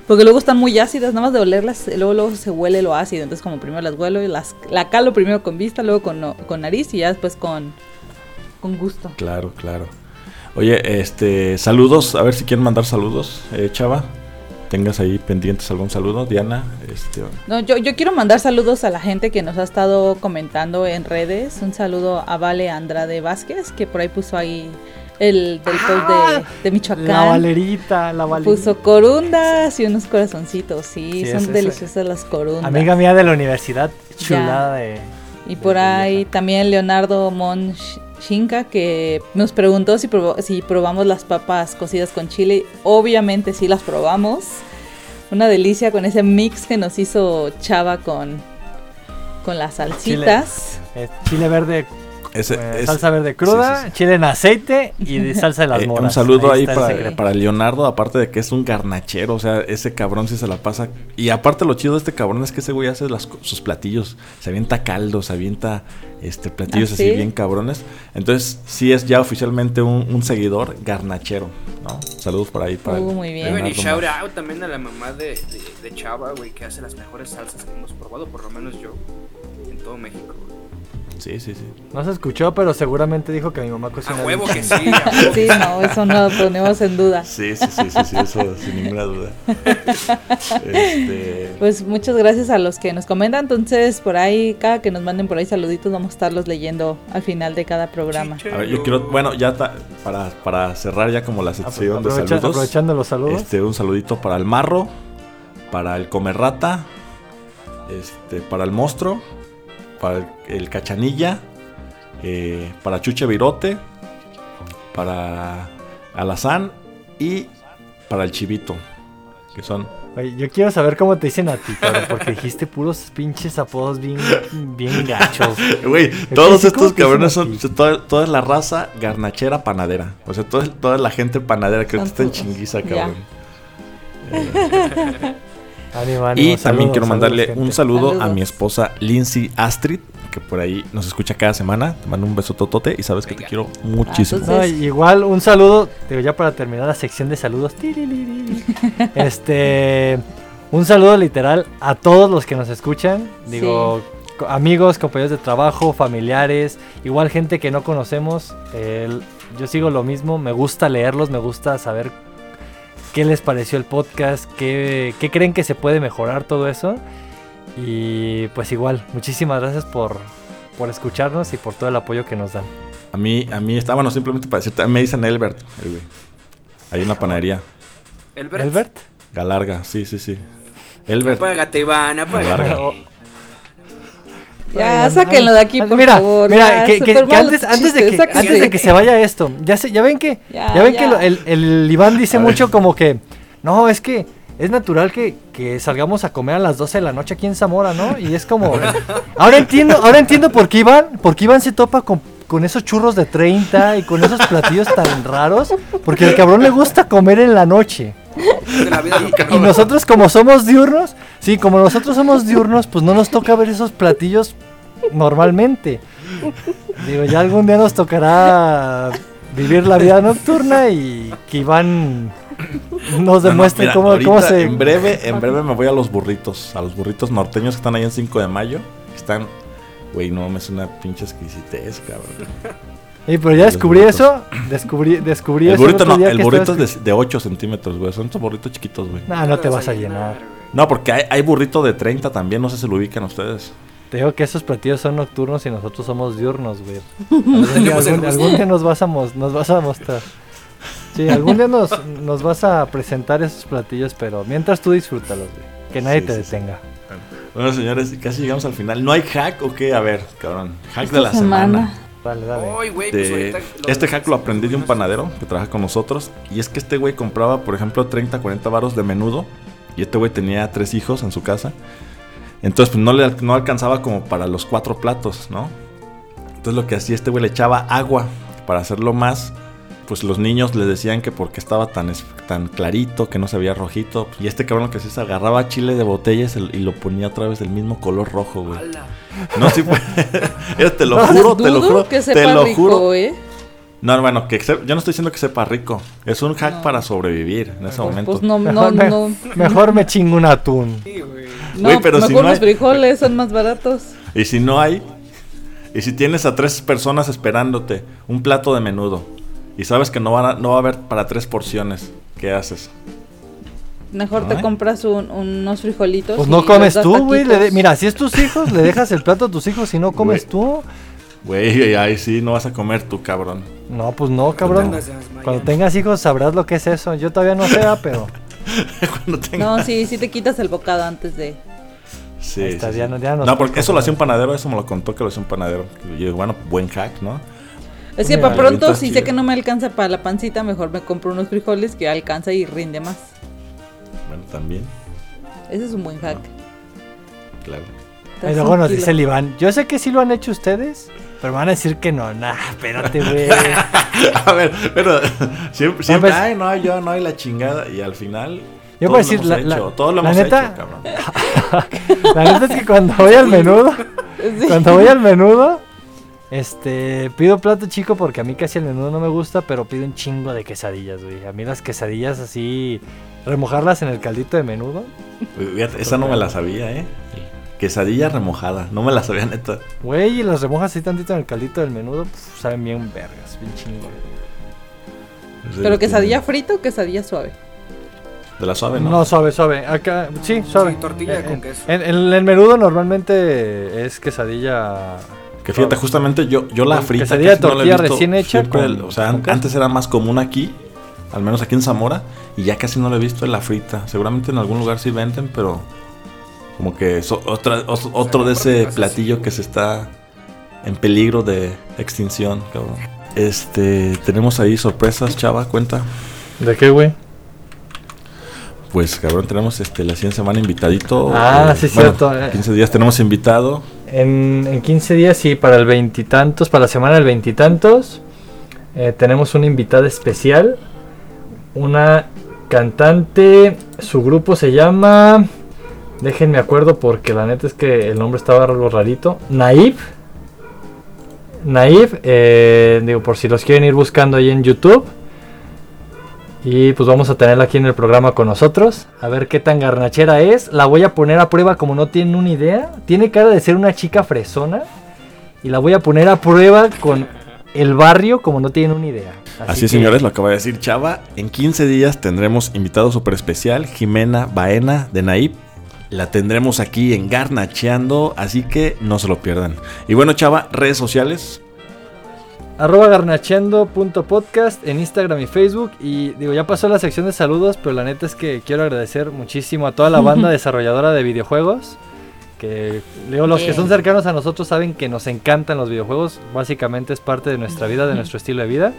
porque luego están muy ácidas, nada más de olerlas, luego, luego se huele lo ácido. Entonces, como primero las huelo y las la calo primero con vista, luego con, con nariz y ya después con, con gusto. Claro, claro. Oye, este, saludos, a ver si quieren mandar saludos, eh, Chava. Tengas ahí pendientes algún saludo, Diana. Este, no, yo, yo quiero mandar saludos a la gente que nos ha estado comentando en redes. Un saludo a Vale Andrade Vázquez, que por ahí puso ahí el del ah, de, Michoacán. La valerita, la valerita. Puso corundas y unos corazoncitos, sí, son deliciosas las corundas. Amiga mía de la universidad, chulada de... Y por ahí también Leonardo Monchinka que nos preguntó si, si probamos las papas cocidas con chile. Obviamente sí las probamos. Una delicia con ese mix que nos hizo Chava con, con las salsitas. Chile, chile verde salsa verde cruda, chile en aceite y de salsa de las eh, moras. Un saludo ahí, para, Leonardo, aparte de que es un garnachero, o sea, ese cabrón sí se la pasa. Y aparte lo chido de este cabrón es que ese güey hace sus platillos, se avienta caldo, se avienta este platillos ¿Ah, así bien cabrones. Entonces sí es ya oficialmente un, seguidor garnachero, ¿no? Saludos por ahí para uh, Muy bien. y shout out también a la mamá de, de Chava, güey, que hace las mejores salsas que hemos probado, por lo menos yo, en todo México. Sí, sí, sí. No se escuchó, pero seguramente dijo que mi mamá cocina. A huevo que sí. sí, no, eso no lo ponemos en duda. Sí, sí, sí, sí, eso sin ninguna duda. Este, pues muchas gracias a los que nos comentan. Entonces, por ahí, cada que nos manden por ahí saluditos, vamos a estarlos leyendo al final de cada programa. A ver, yo quiero, bueno, ya para, para cerrar ya como la sección de saludos. Aprovechando los saludos. Este, un saludito para el marro, para el comerrata, este, para el monstruo para el, Cachanilla, eh, para Chuche Virote, para Alazán y para el Chivito, que son... yo quiero saber cómo te dicen a ti, porque dijiste puros pinches apodos bien, bien gachos. Güey, todos estos cabrones son toda, la raza garnachera panadera. O sea, toda, toda la gente panadera que está en chinguiza, cabrón. y también quiero mandarle un saludo a mi esposa Lindsay Astrid, que por ahí nos escucha cada semana. Te mando un beso totote y sabes que te quiero muchísimo. igual un saludo, digo ya para terminar la sección de saludos. este, un saludo literal a todos los que nos escuchan. Digo, amigos, compañeros de trabajo, familiares, igual gente que no conocemos. yo sigo lo mismo, me gusta leerlos, me gusta saber qué les pareció el podcast, qué, creen que se puede mejorar todo eso. Y pues igual, muchísimas gracias por, por escucharnos y por todo el apoyo que nos dan. A mí, a mí está, bueno, simplemente para decirte, me dicen Elbert, Hay una panadería. ¿Elbert? ¿Elbert? Galarga, sí, sí, sí. Elbert. Apágate, Iván, apágate. Ya, sáquenlo de aquí, por mira, favor. Mira, ya, que, que- antes, antes de que, sáquense antes de que se vaya esto, ya, se, ya ven que, Ya, ya, ven ya. que lo- el, el Iván dice A ver. mucho como que, no, es que es natural que, que salgamos a comer a las 12 de la noche aquí en Zamora, ¿no? Y es como, ahora entiendo, ahora entiendo por qué Iván, por qué Iván se topa con, con esos churros de 30 y con esos platillos tan raros, porque al cabrón le gusta comer en la noche. Y nosotros como somos diurnos, sí, como nosotros somos diurnos, pues no nos toca ver esos platillos normalmente. Digo, ya algún día nos tocará vivir la vida nocturna y que Iván nos No, no, demuestre mira, cómo, cómo se... En breve, en breve me voy a los burritos. A los burritos norteños que están ahí en 5 de mayo. que Están. Güey, no, me es una pinche exquisitez, cabrón. Y pero ya descubrí eso, descubrí, descubrí El eso burrito no, el burrito es de, de 8 centímetros, güey. Son estos burritos chiquitos, güey. Nah, no te vas a llenar. No, porque hay, hay burrito de 30 también. No sé si lo ubican ustedes. Te digo que esos platillos son nocturnos y nosotros somos diurnos, güey. Algún algún- día nos vas a, mos- nos vas a mostrar. Sí, algún día nos, nos vas a presentar esos platillos, pero mientras tú disfrútalos, güey. Que nadie Sí, te sí, sí. detenga. Bueno, señores, casi llegamos al final. ¿No hay hack o qué? A ver, cabrón. Hack Esta de la semana. Dale, dale. Güey, pues De- este hack lo aprendí de un panadero que trabaja con nosotros. Y es que este güey compraba, por ejemplo, 30, 40 varos de menudo. Y este güey tenía tres hijos en su casa. Entonces, pues no le no alcanzaba como para los cuatro platos, ¿no? Entonces, lo que hacía este güey le echaba agua para hacerlo más. Pues los niños le decían que porque estaba tan, es- tan clarito, que no se veía rojito. Y este cabrón lo que hacía es agarraba chile de botella y se- lo ponía otra vez del mismo color rojo, güey. No, sí, fue. Te lo juro, te lo juro. que te sepa lo rico, juro. ¿eh? No, bueno, que se- yo no estoy diciendo que sepa rico. Es un hack No. para sobrevivir en ese Pues, momento. pues no, no, Mejor, me, no. mejor me chingo un atún. Sí, güey. No, Güey, pero mejor si no los hay- frijoles son más baratos. Y si no hay, y si tienes a tres personas esperándote un plato de menudo y sabes que no, van a- no va a haber para tres porciones, ¿qué haces? Mejor te compras un- unos frijolitos. Pues y no comes tú, güey. Mira, si es tus hijos, le dejas el plato a tus hijos. Si no comes Güey. tú, Güey, ahí sí, no vas a comer tú, cabrón. no, pues no, cabrón. Cuando tengas hijos sabrás lo que es eso. Yo todavía no sé, ah, pero Cuando tenga- No, sí, sí te quitas el bocado antes de. Sí, está, sí, ya sí. no- ya No, porque eso lo hacía un panadero, eso me lo contó que lo hacía un panadero. Y yo, bueno, buen hack, ¿no? Es que Mira, para pronto, si chido. sé que no me alcanza para la pancita, mejor me compro unos frijoles que alcanza y rinde más. Bueno, también, Ese es un buen hack. claro. Nos kilo. dice el Iván. Yo sé que sí lo han hecho ustedes, pero me van a decir que no. Nah, espérate, güey. A ver, pero siempre, siempre pues- ay, no, yo no hay la chingada. Y al final, Yo todos lo decir, hemos la- hecho, la- todos lo la hemos neta- hecho, cabrón. La neta es que cuando voy al menudo, Sí. cuando voy al menudo, este, pido plato chico porque a mí casi el menudo no me gusta, pero pido un chingo de quesadillas, güey. A mí las quesadillas así, remojarlas en el caldito de menudo. Esa no me la sabía, ¿eh? Quesadilla remojada, no me la sabía neta. Güey, y las remojas así tantito en el caldito del menudo, pues, saben bien vergas, bien chingo. Pero quesadilla frita o quesadilla suave. De la suave, No, ¿no? suave, suave. Acá, sí, suave. Sí, tortilla Eh, con en- queso. En, en el menudo normalmente es quesadilla. Que fíjate, justamente yo, yo la frita. quesadilla de no tortilla recién hecha con- o sea, con antes era más común aquí, al menos aquí en Zamora, y ya casi no la he visto en la frita. Seguramente en algún lugar sí venden, pero como que es otra, os- otro de ese platillo que se está en peligro de extinción, cabrón. Este, tenemos ahí sorpresas, chava, cuenta. ¿De qué, güey? Pues cabrón, tenemos este la 100 semana invitadito. Ah, eh, sí, bueno, cierto, eh. 15 días tenemos invitado. En, en 15 días, sí, para el veintitantos, para la semana del veintitantos, eh, tenemos una invitada especial. Una cantante, su grupo se llama. Déjenme acuerdo porque la neta es que el nombre estaba algo rarito. Naif. Naif, eh, digo, por si los quieren ir buscando ahí en YouTube. Y pues vamos a tenerla aquí en el programa con nosotros. A ver qué tan garnachera es. La voy a poner a prueba como no tienen una idea. Tiene cara de ser una chica fresona. Y la voy a poner a prueba con el barrio como no tienen una idea. Así, que- señores, lo acaba de decir Chava. En 15 días tendremos invitado súper especial, Jimena Baena de Naip. La tendremos aquí en Garnacheando, así que no se lo pierdan. Y bueno, Chava, redes sociales. arroba garnacheando.podcast en Instagram y Facebook. Y digo, ya pasó la sección de saludos, pero la neta es que quiero agradecer muchísimo a toda la banda desarrolladora de videojuegos. Que digo, los que son cercanos a nosotros saben que nos encantan los videojuegos. Básicamente es parte de nuestra vida, de nuestro estilo de vida.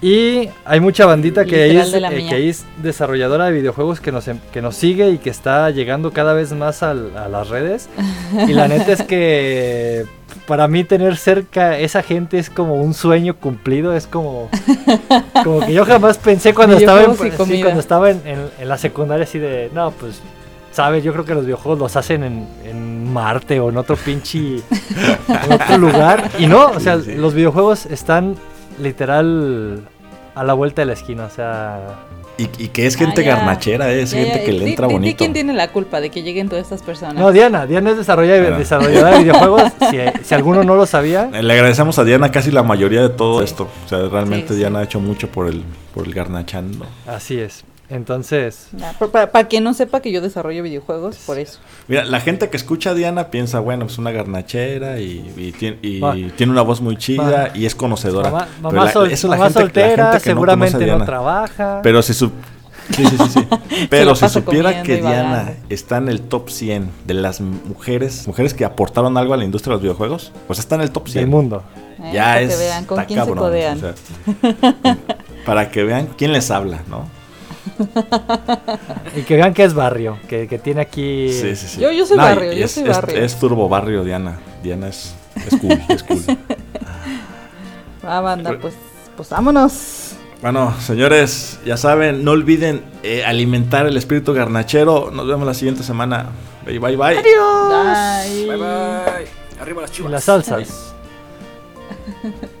Y hay mucha bandita que es, eh, que es, desarrolladora de videojuegos que nos, em, que nos sigue y que está llegando cada vez más a las redes. Y la neta es que para mí tener cerca esa gente es como un sueño cumplido. Es como, como que yo jamás pensé cuando estaba, en, cuando estaba en, la secundaria así de, no, pues, sabes, yo creo que los videojuegos los hacen en, Marte o en otro pinche, en otro lugar. Y no, o sea, los videojuegos están literal a la vuelta de la esquina, o sea... Y, que es gente ah, garnachera, es gente que le entra bonito. ¿Quién tiene la culpa de que lleguen todas estas personas? No, Diana. Diana es desarrolladora, de videojuegos. si, alguno no lo sabía. Le agradecemos a Diana casi la mayoría de todo esto. O sea, realmente Diana ha hecho mucho por el, por el garnachando. Así es. Entonces. para, quien no sepa que yo desarrollo videojuegos, por eso. Mira, la gente que escucha a Diana piensa, bueno, es una garnachera y, tiene, una voz muy chida y es conocedora. Mamá, mamá, soltera, seguramente no, trabaja. Pero si su. Sí, sí, sí, Pero si supiera que Diana está en el top 100 de las mujeres, mujeres que aportaron algo a la industria de los videojuegos, pues está en el top 100 del mundo. Eh, ya es. vean con quién se para que vean quién les habla, ¿no? y que vean que es barrio, que, tiene aquí. Sí, sí, sí. Yo, yo soy barrio, yo soy barrio. Es, turbo barrio, Diana. Diana es, es cool, es cool. Va, banda, pues, pues vámonos. Bueno, señores, ya saben, no olviden eh, alimentar el espíritu garnachero. Nos vemos la siguiente semana. Bye, bye, bye. Adiós. Bye, bye. Arriba las chivas. Y las salsas.